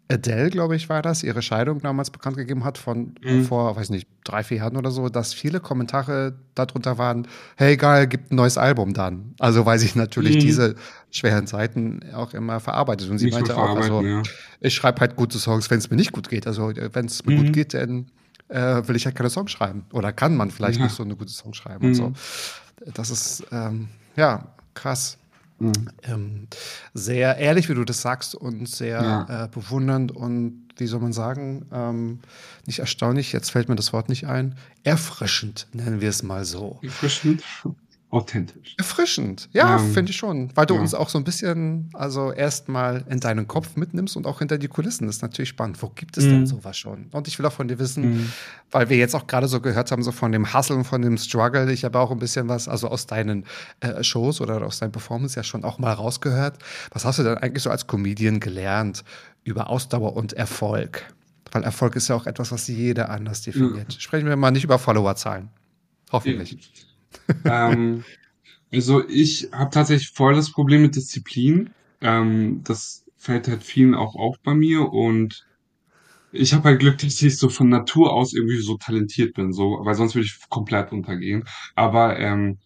Speaker 1: Adele, glaube ich, war das, ihre Scheidung damals bekannt gegeben hat von
Speaker 2: Mhm.
Speaker 1: vor, weiß nicht, drei, vier Jahren oder so, dass viele Kommentare darunter waren, hey geil, gibt ein neues Album dann. Also weil sie natürlich
Speaker 2: Mhm.
Speaker 1: diese schweren Zeiten auch immer verarbeitet. Und sie
Speaker 2: Nicht
Speaker 1: meinte auch, also
Speaker 2: ja.
Speaker 1: ich schreibe halt gute Songs, wenn es mir nicht gut geht. Also wenn es mir
Speaker 2: Mhm.
Speaker 1: gut geht, dann äh, will ich halt keine Songs schreiben. Oder kann man vielleicht
Speaker 2: Ja.
Speaker 1: nicht so eine gute Song schreiben und so.
Speaker 2: Mhm.
Speaker 1: Das ist, ähm, ja, krass.
Speaker 2: Mhm.
Speaker 1: Ähm, sehr ehrlich, wie du das sagst, und sehr
Speaker 2: Ja.
Speaker 1: äh, bewundernd und wie soll man sagen, ähm, nicht erstaunlich, jetzt fällt mir das Wort nicht ein, erfrischend, nennen wir es mal so.
Speaker 2: Erfrischend, authentisch.
Speaker 1: Erfrischend, ja,
Speaker 2: Ähm,
Speaker 1: finde ich schon, weil du
Speaker 2: ja.
Speaker 1: uns auch so ein bisschen, also erstmal in deinen Kopf mitnimmst und auch hinter die Kulissen. Das ist natürlich spannend. Wo gibt es denn
Speaker 2: Mhm.
Speaker 1: sowas schon? Und ich will auch von dir wissen,
Speaker 2: Mhm.
Speaker 1: weil wir jetzt auch gerade so gehört haben, so von dem Hustle und von dem Struggle. Ich habe auch ein bisschen was, also aus deinen äh, Shows oder aus deinen Performances ja schon auch mal rausgehört. Was hast du denn eigentlich so als Comedian gelernt über Ausdauer und Erfolg? Weil Erfolg ist ja auch etwas, was jeder anders definiert. Sprechen wir mal nicht über Followerzahlen. Hoffentlich.
Speaker 2: ähm, also ich habe tatsächlich voll das Problem mit Disziplin. Ähm, das fällt halt vielen auch auf bei mir und ich habe halt Glück, dass ich so von Natur aus irgendwie so talentiert bin, so, weil sonst würde ich komplett untergehen. Aber ähm,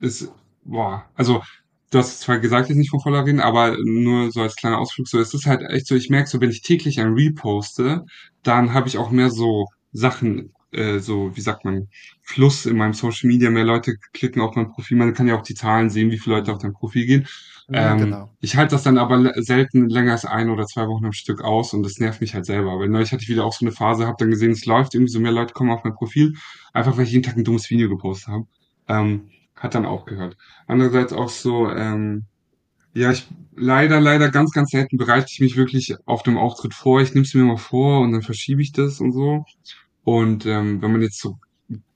Speaker 2: es, boah, also du hast zwar gesagt, jetzt nicht von voller reden, aber nur so als kleiner Ausflug, so es ist halt echt so, ich merke so, wenn ich täglich ein Reel poste, dann habe ich auch mehr so Sachen äh, so, wie sagt man, Fluss in meinem Social Media. Mehr Leute klicken auf mein Profil. Man kann ja auch die Zahlen sehen, wie viele Leute auf dein Profil gehen.
Speaker 1: Ja,
Speaker 2: Ähm,
Speaker 1: genau.
Speaker 2: ich halte das dann aber selten länger als ein oder zwei Wochen am Stück aus und das nervt mich halt selber. Weil neulich hatte ich wieder auch so eine Phase, habe dann gesehen, es läuft irgendwie so mehr Leute kommen auf mein Profil, einfach weil ich jeden Tag ein dummes Video gepostet habe. Ähm, hat dann aufgehört. Andererseits auch so, ähm, ja, ich leider, leider ganz, ganz selten bereite ich mich wirklich auf dem Auftritt vor. Ich nehme es mir mal vor und dann verschiebe ich das und so. Und ähm, wenn man jetzt so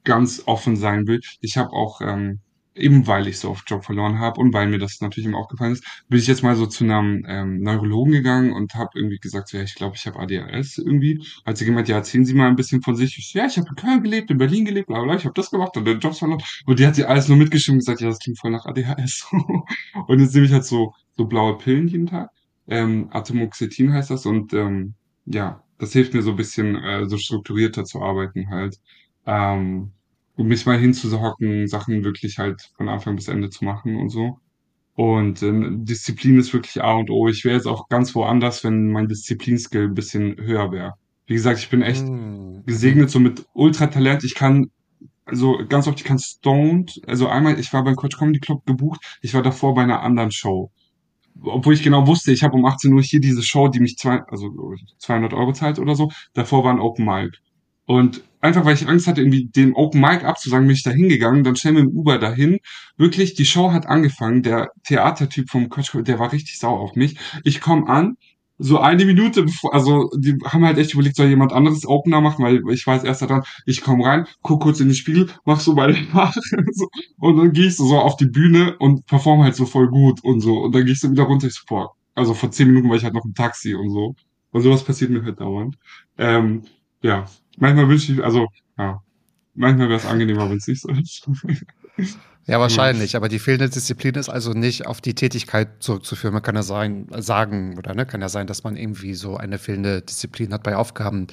Speaker 2: ganz offen sein will, ich habe auch, ähm, eben weil ich so oft Job verloren habe und weil mir das natürlich immer aufgefallen ist, bin ich jetzt mal so zu einem ähm, Neurologen gegangen und habe irgendwie gesagt, so, ja, ich glaube, ich habe ADHS irgendwie. Hat sie gemeint, ja, erzählen Sie mal ein bisschen von sich. Ich ja, ich habe in Köln gelebt, in Berlin gelebt, bla bla, ich habe das gemacht und den Jobs verloren. Und die hat sie alles nur mitgeschrieben und gesagt, ja, das klingt voll nach ADHS. und jetzt nehme ich halt so, so blaue Pillen jeden Tag. Ähm, Atomoxetin heißt das und ähm, ja, das hilft mir so ein bisschen äh, so strukturierter zu arbeiten halt. Ähm, um mich mal hinzuhocken, Sachen wirklich halt von Anfang bis Ende zu machen und so. Und ähm, Disziplin ist wirklich A und O. Ich wäre jetzt auch ganz woanders, wenn mein Disziplinskill ein bisschen höher wäre. Wie gesagt, ich bin echt
Speaker 1: Mhm.
Speaker 2: gesegnet so mit Ultratalent. Ich kann also ganz oft, ich kann stoned. Also einmal, ich war beim Coach Comedy Club gebucht. Ich war davor bei einer anderen Show. Obwohl ich genau wusste, ich habe um 18 Uhr hier diese Show, die mich zwei, also 200 Euro zahlt oder so. Davor war ein Open Mic. Und einfach, weil ich Angst hatte, irgendwie dem Open Mic abzusagen, bin ich da hingegangen. Dann schnell mit dem Uber dahin. Wirklich, die Show hat angefangen. Der Theatertyp vom Coach, der war richtig sauer auf mich. Ich komme an, so eine Minute bevor, also die haben halt echt überlegt, soll jemand anderes Opener machen, weil ich war als erster dran. Ich komme rein, guck kurz in den Spiegel, mach so meine Haare so, und dann gehe ich so, so auf die Bühne und perform halt so voll gut und so. Und dann gehe ich so wieder runter, ich so, boah, also vor zehn Minuten war ich halt noch im Taxi und so. Und sowas passiert mir halt dauernd. Ähm, ja, manchmal wünsche ich, also, ja, manchmal wäre es angenehmer, wenn es nicht so ist.
Speaker 1: Ja, wahrscheinlich. Aber die fehlende Disziplin ist also nicht auf die Tätigkeit zurückzuführen. Man kann ja sein, sagen, oder ne, kann ja sein, dass man irgendwie so eine fehlende Disziplin hat bei Aufgaben,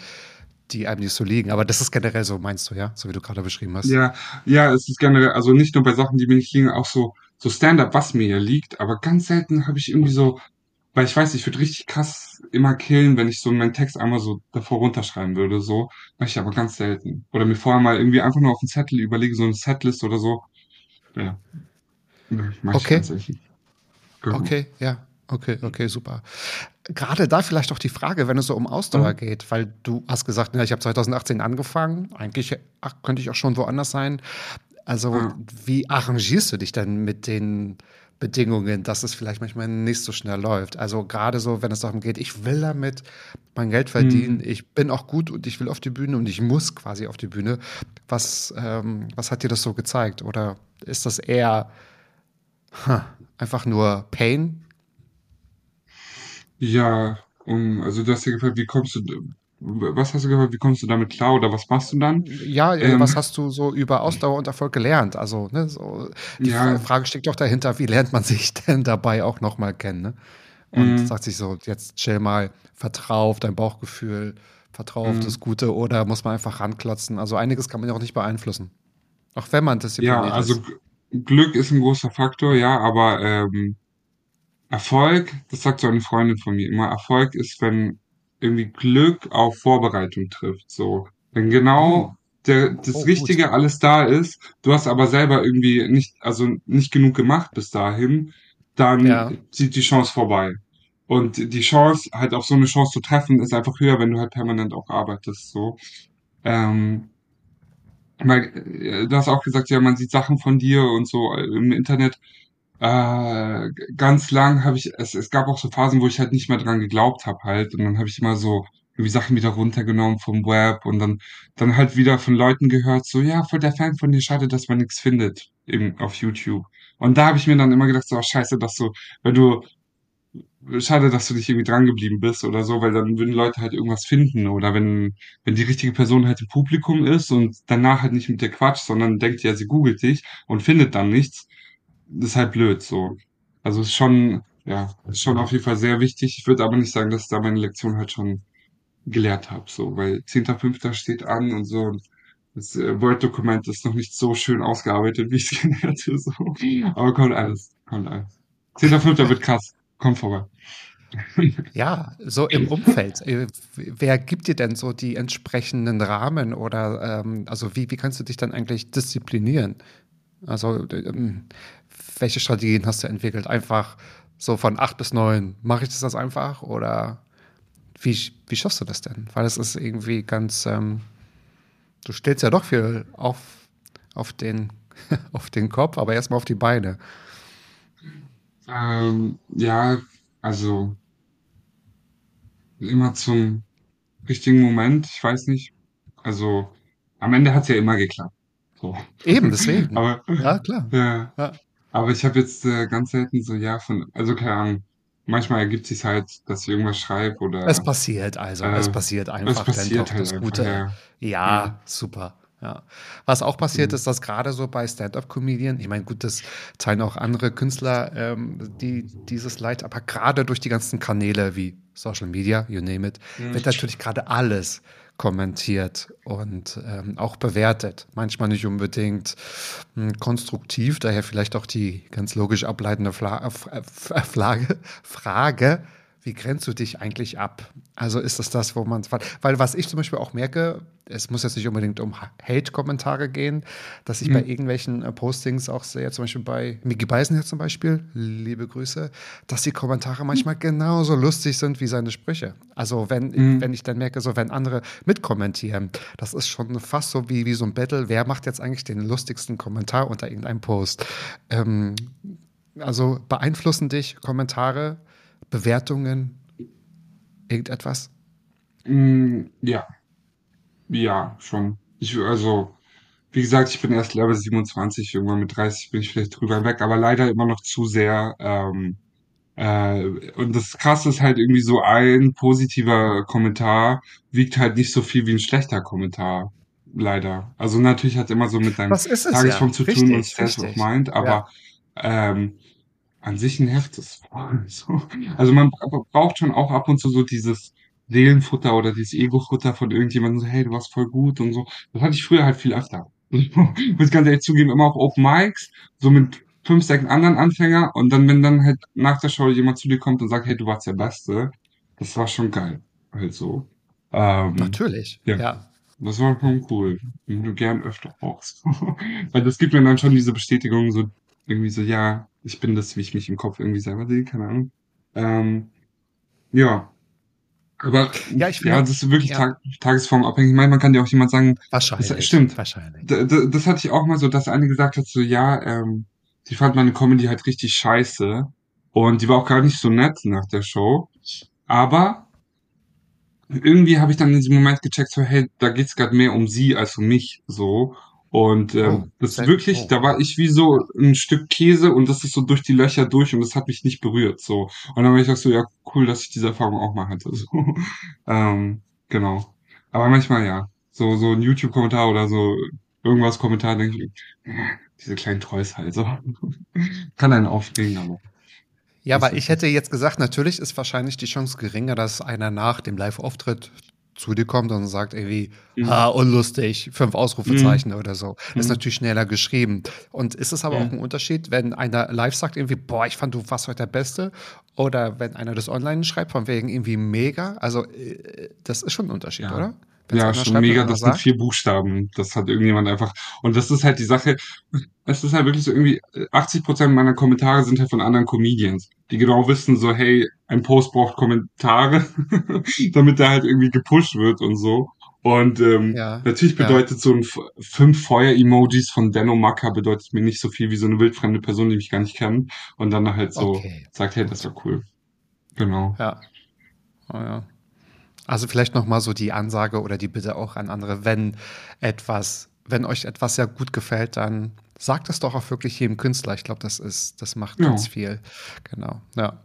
Speaker 1: die einem nicht so liegen. Aber das ist generell so, meinst du, ja? So wie du gerade beschrieben hast.
Speaker 2: Ja, ja, es ist generell, also nicht nur bei Sachen, die mir nicht liegen, auch so, so Stand-up, was mir ja liegt, aber ganz selten habe ich irgendwie so, weil ich weiß, ich würde richtig krass immer killen, wenn ich so meinen Text einmal so davor runterschreiben würde, so, mache ich aber ganz selten. Oder mir vorher mal irgendwie einfach nur auf einen Zettel überlege, so eine Setlist oder so. Ja. Mach
Speaker 1: Okay.
Speaker 2: selten. Genau.
Speaker 1: Okay, ja. Okay, okay, super. Gerade da vielleicht auch die Frage, wenn es so um Ausdauer
Speaker 2: Mhm.
Speaker 1: geht, weil du hast gesagt, ja, ich habe 2018 angefangen, eigentlich ach, könnte ich auch schon woanders sein. Also,
Speaker 2: Ja.
Speaker 1: wie arrangierst du dich denn mit den Bedingungen, dass es vielleicht manchmal nicht so schnell läuft? Also, gerade so, wenn es darum geht, ich will damit mein Geld verdienen,
Speaker 2: Mhm.
Speaker 1: ich bin auch gut und ich will auf die Bühne und ich muss quasi auf die Bühne. Was, ähm, was hat dir das so gezeigt? Oder ist das eher ha, einfach nur Pain?
Speaker 2: Ja, um, also du hast ja gefragt, wie kommst du, was hast du gefragt, wie kommst du damit klar oder was machst du dann?
Speaker 1: Ja, äh,
Speaker 2: Ähm,
Speaker 1: was hast du so über Ausdauer und Erfolg gelernt? Also, ne, so, die
Speaker 2: Ja.
Speaker 1: Fra- Frage steckt doch dahinter, wie lernt man sich denn dabei auch nochmal kennen? Ne? Und
Speaker 2: Mhm.
Speaker 1: sagt sich so, jetzt chill mal, vertrau auf dein Bauchgefühl, vertrau auf
Speaker 2: Mhm.
Speaker 1: das Gute oder muss man einfach ranklotzen? Also einiges kann man ja auch nicht beeinflussen. Auch wenn man diszipliniert
Speaker 2: Ja, also
Speaker 1: ist.
Speaker 2: G- Glück ist ein großer Faktor, ja, aber ähm, Erfolg, das sagt so eine Freundin von mir immer, Erfolg ist, wenn irgendwie Glück auf Vorbereitung trifft, so. Wenn genau der, das
Speaker 1: Oh, gut.
Speaker 2: Richtige alles da ist, du hast aber selber irgendwie nicht, also nicht genug gemacht bis dahin, dann
Speaker 1: Ja.
Speaker 2: zieht die Chance vorbei. Und die Chance, halt auf so eine Chance zu treffen, ist einfach höher, wenn du halt permanent auch arbeitest, so. Ähm, weil, äh, du hast auch gesagt, ja, man sieht Sachen von dir und so äh, im Internet. Äh, ganz lang habe ich, es, es gab auch so Phasen, wo ich halt nicht mehr dran geglaubt habe halt. Und dann habe ich immer so irgendwie Sachen wieder runtergenommen vom Web und dann, dann halt wieder von Leuten gehört, so, ja, voll der Fan von dir, schade, dass man nichts findet im, auf YouTube. Und da habe ich mir dann immer gedacht, so, oh, scheiße, dass du, wenn du, schade, dass du nicht irgendwie dran geblieben bist oder so, weil dann würden Leute halt irgendwas finden oder wenn, wenn die richtige Person halt im Publikum ist und danach halt nicht mit dir quatscht, sondern denkt, ja, sie googelt dich und findet dann nichts, ist halt blöd, so. Also ist schon, ja, ist schon auf jeden Fall sehr wichtig. Ich würde aber nicht sagen, dass ich da meine Lektion halt schon gelehrt habe, so, weil 10.5. steht an und so. und Das äh, Word-Dokument ist noch nicht so schön ausgearbeitet, wie ich es gelernt habe, so. Aber kommt alles, kommt alles. 10.5. wird krass. Kommt vorbei.
Speaker 1: Ja, so im Umfeld. Äh, Wer gibt dir denn so die entsprechenden Rahmen oder ähm, also wie, wie kannst du dich dann eigentlich disziplinieren? Also ähm, welche Strategien hast du entwickelt? Einfach so von acht bis neun, mache ich das das einfach oder wie, wie schaffst du das denn? Weil es ist irgendwie ganz, ähm, du stellst ja doch viel auf, auf, den, auf den Kopf, aber erstmal auf die Beine.
Speaker 2: Ähm, ja, also immer zum richtigen Moment, ich weiß nicht. Also am Ende hat es ja immer geklappt. So.
Speaker 1: Eben, deswegen.
Speaker 2: Aber
Speaker 1: Ja, klar.
Speaker 2: ja,
Speaker 1: Ja.
Speaker 2: Aber ich habe jetzt äh, ganz selten so, ja, von, also keine Ahnung, manchmal ergibt sich halt, dass ich irgendwas schreibe
Speaker 1: Es
Speaker 2: oder
Speaker 1: passiert also, es
Speaker 2: äh,
Speaker 1: passiert
Speaker 2: es
Speaker 1: einfach, dann
Speaker 2: passiert
Speaker 1: doch
Speaker 2: halt
Speaker 1: das
Speaker 2: einfach,
Speaker 1: Gute.
Speaker 2: ja.
Speaker 1: Ja,
Speaker 2: Ja.
Speaker 1: super. Ja. Was auch passiert
Speaker 2: Mhm.
Speaker 1: ist, dass gerade so bei Stand-up-Comedian, ich meine, gut, das teilen auch andere Künstler, ähm, die dieses Leid, aber gerade durch die ganzen Kanäle wie Social Media, you name it,
Speaker 2: Mhm.
Speaker 1: wird natürlich gerade alles kommentiert und ähm, auch bewertet. Manchmal nicht unbedingt mh, konstruktiv, daher vielleicht auch die ganz logisch ableitende Fla F- äh, Frage, Frage, wie grenzt du dich eigentlich ab? Also ist das das, wo man, weil, was ich zum Beispiel auch merke, es muss jetzt nicht unbedingt um Hate-Kommentare gehen, dass ich bei irgendwelchen äh, Postings auch sehe, zum Beispiel bei Miki Beisenherz zum Beispiel, liebe Grüße, dass die Kommentare manchmal genauso lustig sind wie seine Sprüche. Also wenn,
Speaker 2: Mhm.
Speaker 1: wenn ich dann merke, so wenn andere mitkommentieren, das ist schon fast so wie, wie so ein Battle, wer macht jetzt eigentlich den lustigsten Kommentar unter irgendeinem Post? Ähm, also beeinflussen dich Kommentare, Bewertungen, irgendetwas?
Speaker 2: Mm, ja, ja, schon. Ich, also, wie gesagt, ich bin erst Level 27, irgendwann mit 30 bin ich vielleicht drüber weg, aber leider immer noch zu sehr. Ähm, äh, und das Krasse ist halt irgendwie so ein positiver Kommentar wiegt halt nicht so viel wie ein schlechter Kommentar. Leider. Also natürlich hat es immer so mit deinem Tagesform
Speaker 1: ja.
Speaker 2: zu tun und
Speaker 1: Richtig,
Speaker 2: State of
Speaker 1: richtig.
Speaker 2: Mind,
Speaker 1: Ja.
Speaker 2: aber ähm, an sich ein voll so. Also man bra- braucht schon auch ab und zu so dieses Seelenfutter oder dieses Ego-Futter von irgendjemandem, so, hey, du warst voll gut und so. Das hatte ich früher halt viel öfter. Muss ganz ehrlich zugeben, immer auf Open Mics, so mit fünf, sechs anderen Anfänger und dann, wenn dann halt nach der Show jemand zu dir kommt und sagt, hey, du warst der Beste, das war schon geil. Halt so. Ähm,
Speaker 1: Natürlich,
Speaker 2: Ja.
Speaker 1: ja.
Speaker 2: das war schon cool. Und du gern öfter auch. so. Weil das gibt mir dann schon diese Bestätigung, so irgendwie so, ja, ich bin das, wie ich mich im Kopf irgendwie selber sehe, keine Ahnung. Ähm, ja. Aber
Speaker 1: Ja, ich
Speaker 2: ja, das ist wirklich
Speaker 1: ja.
Speaker 2: tag tagesformabhängig. Manchmal kann dir auch jemand sagen,
Speaker 1: Wahrscheinlich.
Speaker 2: Das stimmt.
Speaker 1: Wahrscheinlich.
Speaker 2: Das hatte ich auch mal so, dass eine gesagt hat, so, ja, ähm, sie fand meine Comedy halt richtig scheiße. Und die war auch gar nicht so nett nach der Show. Aber irgendwie habe ich dann in diesem Moment gecheckt, so, hey, da geht's gerade mehr um sie als um mich, so. Und ähm,
Speaker 1: Oh,
Speaker 2: das ist wirklich,
Speaker 1: oh.
Speaker 2: da war ich wie so ein Stück Käse und das ist so durch die Löcher durch und das hat mich nicht berührt, so. Und dann war ich auch so, ja, cool, dass ich diese Erfahrung auch mal hatte, so. ähm, genau. Aber manchmal ja, so, so ein YouTube-Kommentar oder so irgendwas Kommentar, denke ich, diese kleinen Trolls halt, so. Kann einen aufregen, aber.
Speaker 1: Ja, aber ich hätte jetzt gesagt, natürlich ist wahrscheinlich die Chance geringer, dass einer nach dem Live-Auftritt zu dir kommt und sagt irgendwie,
Speaker 2: Mhm.
Speaker 1: ha, unlustig, fünf Ausrufezeichen oder so. Das ist
Speaker 2: Mhm.
Speaker 1: natürlich schneller geschrieben. Und ist es aber
Speaker 2: Mhm.
Speaker 1: auch ein Unterschied, wenn einer live sagt irgendwie, boah, ich fand, du warst heute der Beste, oder wenn einer das online schreibt, von wegen irgendwie mega? Also, äh, das ist schon ein Unterschied,
Speaker 2: Ja.
Speaker 1: oder?
Speaker 2: Ja, schon mega. Das sind
Speaker 1: sagt?
Speaker 2: vier Buchstaben. Das hat irgendjemand einfach. Und das ist halt die Sache. Es ist halt wirklich so irgendwie, 80 Prozent meiner Kommentare sind halt von anderen Comedians, die genau wissen, so, hey, ein Post braucht Kommentare, damit der halt irgendwie gepusht wird und so. Und ähm,
Speaker 1: Ja,
Speaker 2: natürlich
Speaker 1: ja.
Speaker 2: bedeutet so ein fünf Feuer-Emojis von Denno Macker bedeutet mir nicht so viel wie so eine wildfremde Person, die mich gar nicht kennt. Und dann halt so
Speaker 1: Okay.
Speaker 2: sagt, hey, das war cool. Genau.
Speaker 1: Ja. Oh, ja. Also vielleicht noch mal so die Ansage oder die Bitte auch an andere, wenn etwas, wenn euch etwas sehr gut gefällt, dann sagt es doch auch wirklich jedem Künstler. Ich glaube, das ist, das macht
Speaker 2: Ja.
Speaker 1: ganz viel. Genau. Ja.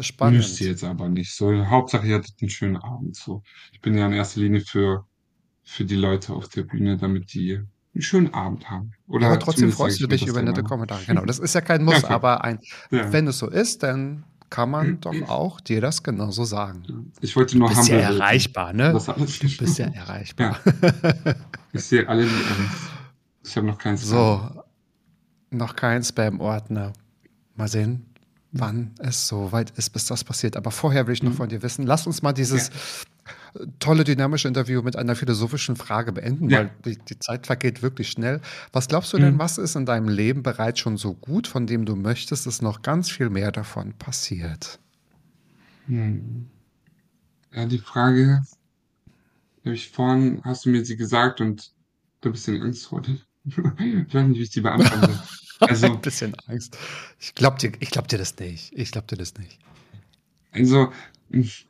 Speaker 1: Spannend.
Speaker 2: Müsst ihr jetzt aber nicht. So, Hauptsache, ihr hattet einen schönen Abend. So, ich bin ja in erster Linie für, für die Leute auf der Bühne, damit die einen schönen Abend haben. Oder
Speaker 1: aber trotzdem freust du
Speaker 2: ich
Speaker 1: dich über nette. Kommentare. Genau, das ist ja kein Muss,
Speaker 2: Ja,
Speaker 1: aber ein,
Speaker 2: Ja.
Speaker 1: wenn es so ist, dann kann man doch auch dir das genauso sagen.
Speaker 2: Ich wollte nur
Speaker 1: Du bist ja erreichbar, ne? Du bist ja erreichbar.
Speaker 2: Ich sehe alle die Ms. Ich habe noch keins.
Speaker 1: So, noch kein Spam-Ordner. Mal sehen, wann es so weit ist, bis das passiert. Aber vorher will ich noch von dir wissen, lass uns mal dieses tolle dynamische Interview mit einer philosophischen Frage beenden,
Speaker 2: Ja.
Speaker 1: weil die, die Zeit vergeht wirklich schnell. Was glaubst du denn,
Speaker 2: Mhm.
Speaker 1: was ist in deinem Leben bereits schon so gut, von dem du möchtest, dass noch ganz viel mehr davon passiert?
Speaker 2: Hm. Ja, die Frage habe ich vorhin, hast du mir sie gesagt und da bist du in Angst vor. Ich weiß nicht, wie ich die beantworten soll. Also,
Speaker 1: Ein bisschen Angst. Ich glaub dir, ich glaub dir das nicht. Ich glaub dir das nicht.
Speaker 2: Also, ich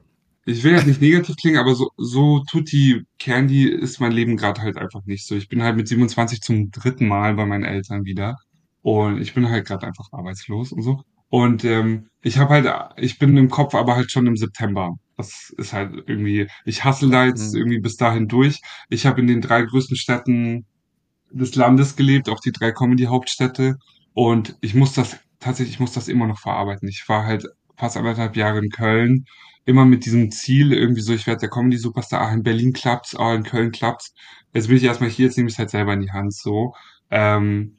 Speaker 2: will jetzt nicht negativ klingen, aber so, so Tutti Candy ist mein Leben gerade halt einfach nicht so. Ich bin halt mit 27 zum dritten Mal bei meinen Eltern wieder und ich bin halt gerade einfach arbeitslos und so. Und ähm, ich habe halt, ich bin im Kopf aber halt schon im September. Das ist halt irgendwie, ich hustle da jetzt
Speaker 1: Mhm.
Speaker 2: irgendwie bis dahin durch. Ich habe in den drei größten Städten des Landes gelebt, auch die drei Comedy-Hauptstädte. Und ich muss das, tatsächlich, ich muss das immer noch verarbeiten. Ich war halt fast anderthalb Jahre in Köln, immer mit diesem Ziel, irgendwie so, ich werde der Comedy-Superstar, ah, in Berlin klappt's, ah, in Köln klappt's. Jetzt bin ich erstmal hier, jetzt nehme ich es halt selber in die Hand, so. Ähm,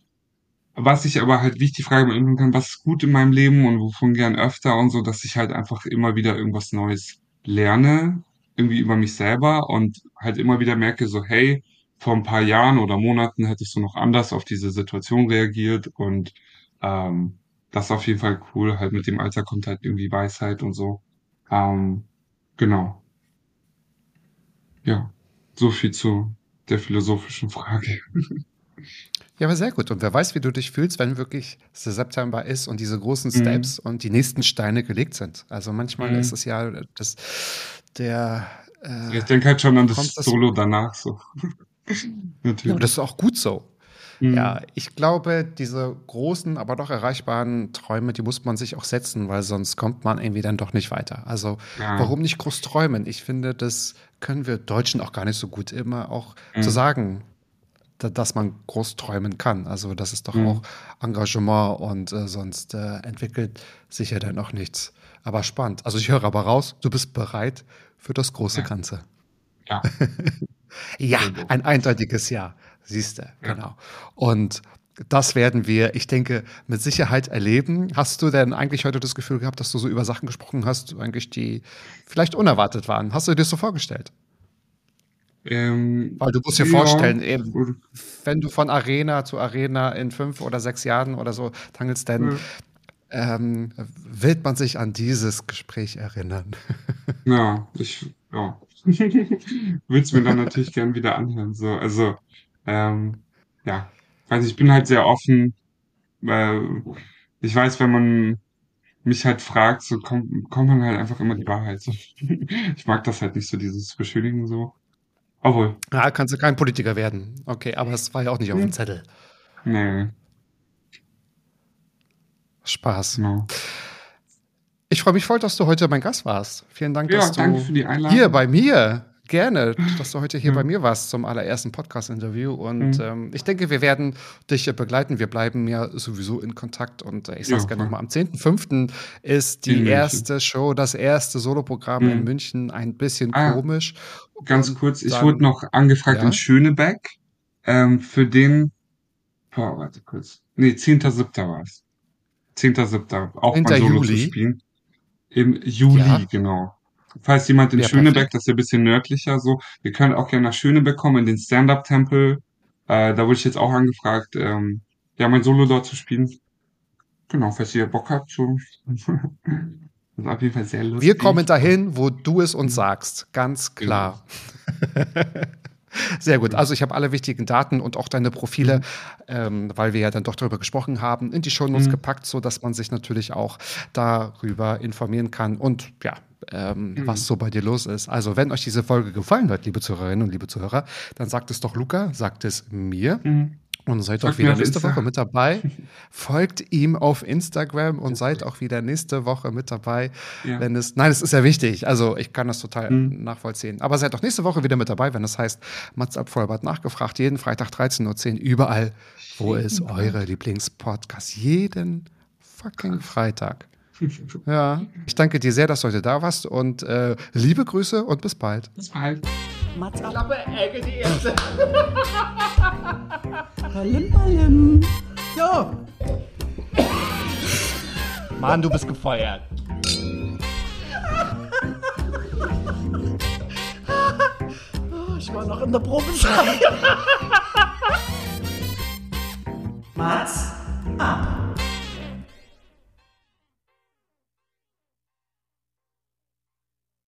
Speaker 2: was ich aber halt, wie ich die Frage beantworten kann, was ist gut in meinem Leben und wovon gern öfter und so, dass ich halt einfach immer wieder irgendwas Neues lerne, irgendwie über mich selber und halt immer wieder merke, so, hey, vor ein paar Jahren oder Monaten hättest du noch anders auf diese Situation reagiert und ähm, das ist auf jeden Fall cool. Halt mit dem Alter kommt halt irgendwie Weisheit und so. Ähm, genau. Ja, so viel zu der philosophischen Frage.
Speaker 1: Ja, aber sehr gut. Und wer weiß, wie du dich fühlst, wenn wirklich September ist und diese großen
Speaker 2: Mhm.
Speaker 1: Steps und die nächsten Steine gelegt sind. Also manchmal
Speaker 2: Mhm.
Speaker 1: ist es ja das, der. Äh,
Speaker 2: Ich denke halt schon an das
Speaker 1: das-
Speaker 2: Solo danach so.
Speaker 1: ja,
Speaker 2: Natürlich.
Speaker 1: aber das ist auch gut so.
Speaker 2: Mhm.
Speaker 1: Ja, ich glaube, diese großen, aber doch erreichbaren Träume, die muss man sich auch setzen, weil sonst kommt man irgendwie dann doch nicht weiter. Also
Speaker 2: Ja.
Speaker 1: warum nicht groß träumen? Ich finde, das können wir Deutschen auch gar nicht so gut immer auch
Speaker 2: Mhm.
Speaker 1: zu sagen, da, dass man groß träumen kann. Also das ist doch
Speaker 2: Mhm.
Speaker 1: auch Engagement und äh, sonst äh, entwickelt sich ja dann auch nichts. Aber spannend. Also ich höre aber raus, du bist bereit für das große
Speaker 2: Ja.
Speaker 1: Ganze.
Speaker 2: Ja.
Speaker 1: Ja, ein eindeutiges Ja. Siehst du, genau. Und das werden wir, ich denke, mit Sicherheit erleben. Hast du denn eigentlich heute das Gefühl gehabt, dass du so über Sachen gesprochen hast, eigentlich die vielleicht unerwartet waren? Hast du dir das so vorgestellt?
Speaker 2: Ähm,
Speaker 1: Weil du musst dir
Speaker 2: ja,
Speaker 1: vorstellen, eben, wenn du von Arena zu Arena in fünf oder sechs Jahren oder so tangelst, dann
Speaker 2: Ja.
Speaker 1: ähm, wird man sich an dieses Gespräch erinnern.
Speaker 2: Ja, ich, ja. Würde es mir dann natürlich gern wieder anhören. So, also, ähm, ja. Also ich bin halt sehr offen, weil ich weiß, wenn man mich halt fragt, so kommt, kommt man halt einfach immer die Wahrheit. So. Ich mag das halt nicht so, dieses Beschönigen so. Obwohl,
Speaker 1: Ja, kannst du kein Politiker werden. Okay, aber es war ja auch nicht auf dem
Speaker 2: Hm.
Speaker 1: Zettel.
Speaker 2: nee,
Speaker 1: Spaß.
Speaker 2: genau.
Speaker 1: Ich freue mich voll, dass du heute mein Gast warst. Vielen Dank,
Speaker 2: Ja,
Speaker 1: dass du
Speaker 2: danke für die Einladung.
Speaker 1: hier bei mir gerne, dass du heute hier
Speaker 2: Mhm.
Speaker 1: bei mir warst zum allerersten Podcast-Interview. Und
Speaker 2: Mhm.
Speaker 1: ähm, ich denke, wir werden dich begleiten. Wir bleiben ja sowieso in Kontakt. Und äh, ich sage es
Speaker 2: Ja,
Speaker 1: gerne nochmal: am 10.05. ist die
Speaker 2: In München.
Speaker 1: erste Show, das erste Soloprogramm in
Speaker 2: Mhm.
Speaker 1: München. Ein bisschen
Speaker 2: Ah,
Speaker 1: komisch.
Speaker 2: Ganz
Speaker 1: Und
Speaker 2: kurz, ich
Speaker 1: dann-
Speaker 2: wurde noch angefragt
Speaker 1: Ja?
Speaker 2: in Schönebeck ähm, für den, boah, warte kurz, nee, 10.7. war es. 10.7. auch
Speaker 1: 10.
Speaker 2: mal Solo
Speaker 1: Juli?
Speaker 2: zu spielen. Im Juli,
Speaker 1: Ja.
Speaker 2: genau. Falls jemand in
Speaker 1: Ja,
Speaker 2: Schönebeck,
Speaker 1: perfekt.
Speaker 2: das ist ja ein bisschen nördlicher so, ihr könnt auch gerne nach Schönebeck kommen, in den Stand-Up-Tempel. Äh, da wurde ich jetzt auch angefragt, ähm, ja, mein Solo dort zu spielen. Genau, falls ihr Bock habt, so. Das ist auf jeden Fall sehr lustig.
Speaker 1: Wir kommen dahin, wo du es uns sagst. Ganz klar. Sehr gut. Also ich habe alle wichtigen Daten und auch deine Profile, ähm, weil wir ja dann doch darüber gesprochen haben, in die Shownotes
Speaker 2: Mhm.
Speaker 1: gepackt, so dass man sich natürlich auch darüber informieren kann und ja, ähm,
Speaker 2: Mhm.
Speaker 1: was so bei dir los ist. Also wenn euch diese Folge gefallen hat, liebe Zuhörerinnen und liebe Zuhörer, dann sagt es doch Luca, sagt es mir.
Speaker 2: Mhm.
Speaker 1: Und seid
Speaker 2: Folgt
Speaker 1: auch wieder nächste
Speaker 2: Insta.
Speaker 1: Woche mit dabei. Folgt ihm auf Instagram und seid auch wieder nächste Woche mit dabei,
Speaker 2: Ja.
Speaker 1: wenn es. Nein, es ist ja wichtig. Also ich kann das total
Speaker 2: Mhm.
Speaker 1: nachvollziehen. Aber seid auch nächste Woche wieder mit dabei, wenn es heißt, Mats ab Vollbart nachgefragt. Jeden Freitag 13.10 Uhr überall, wo es eure Lieblingspodcasts. Jeden fucking Freitag. Ja, ich danke dir sehr, dass du heute da warst und äh, liebe Grüße und bis bald.
Speaker 2: Bis bald.
Speaker 3: Mats ab. Ballim, ballim. Ja.
Speaker 1: Mann, du bist gefeuert.
Speaker 3: Ich war noch in der Probezeit. Mats ab.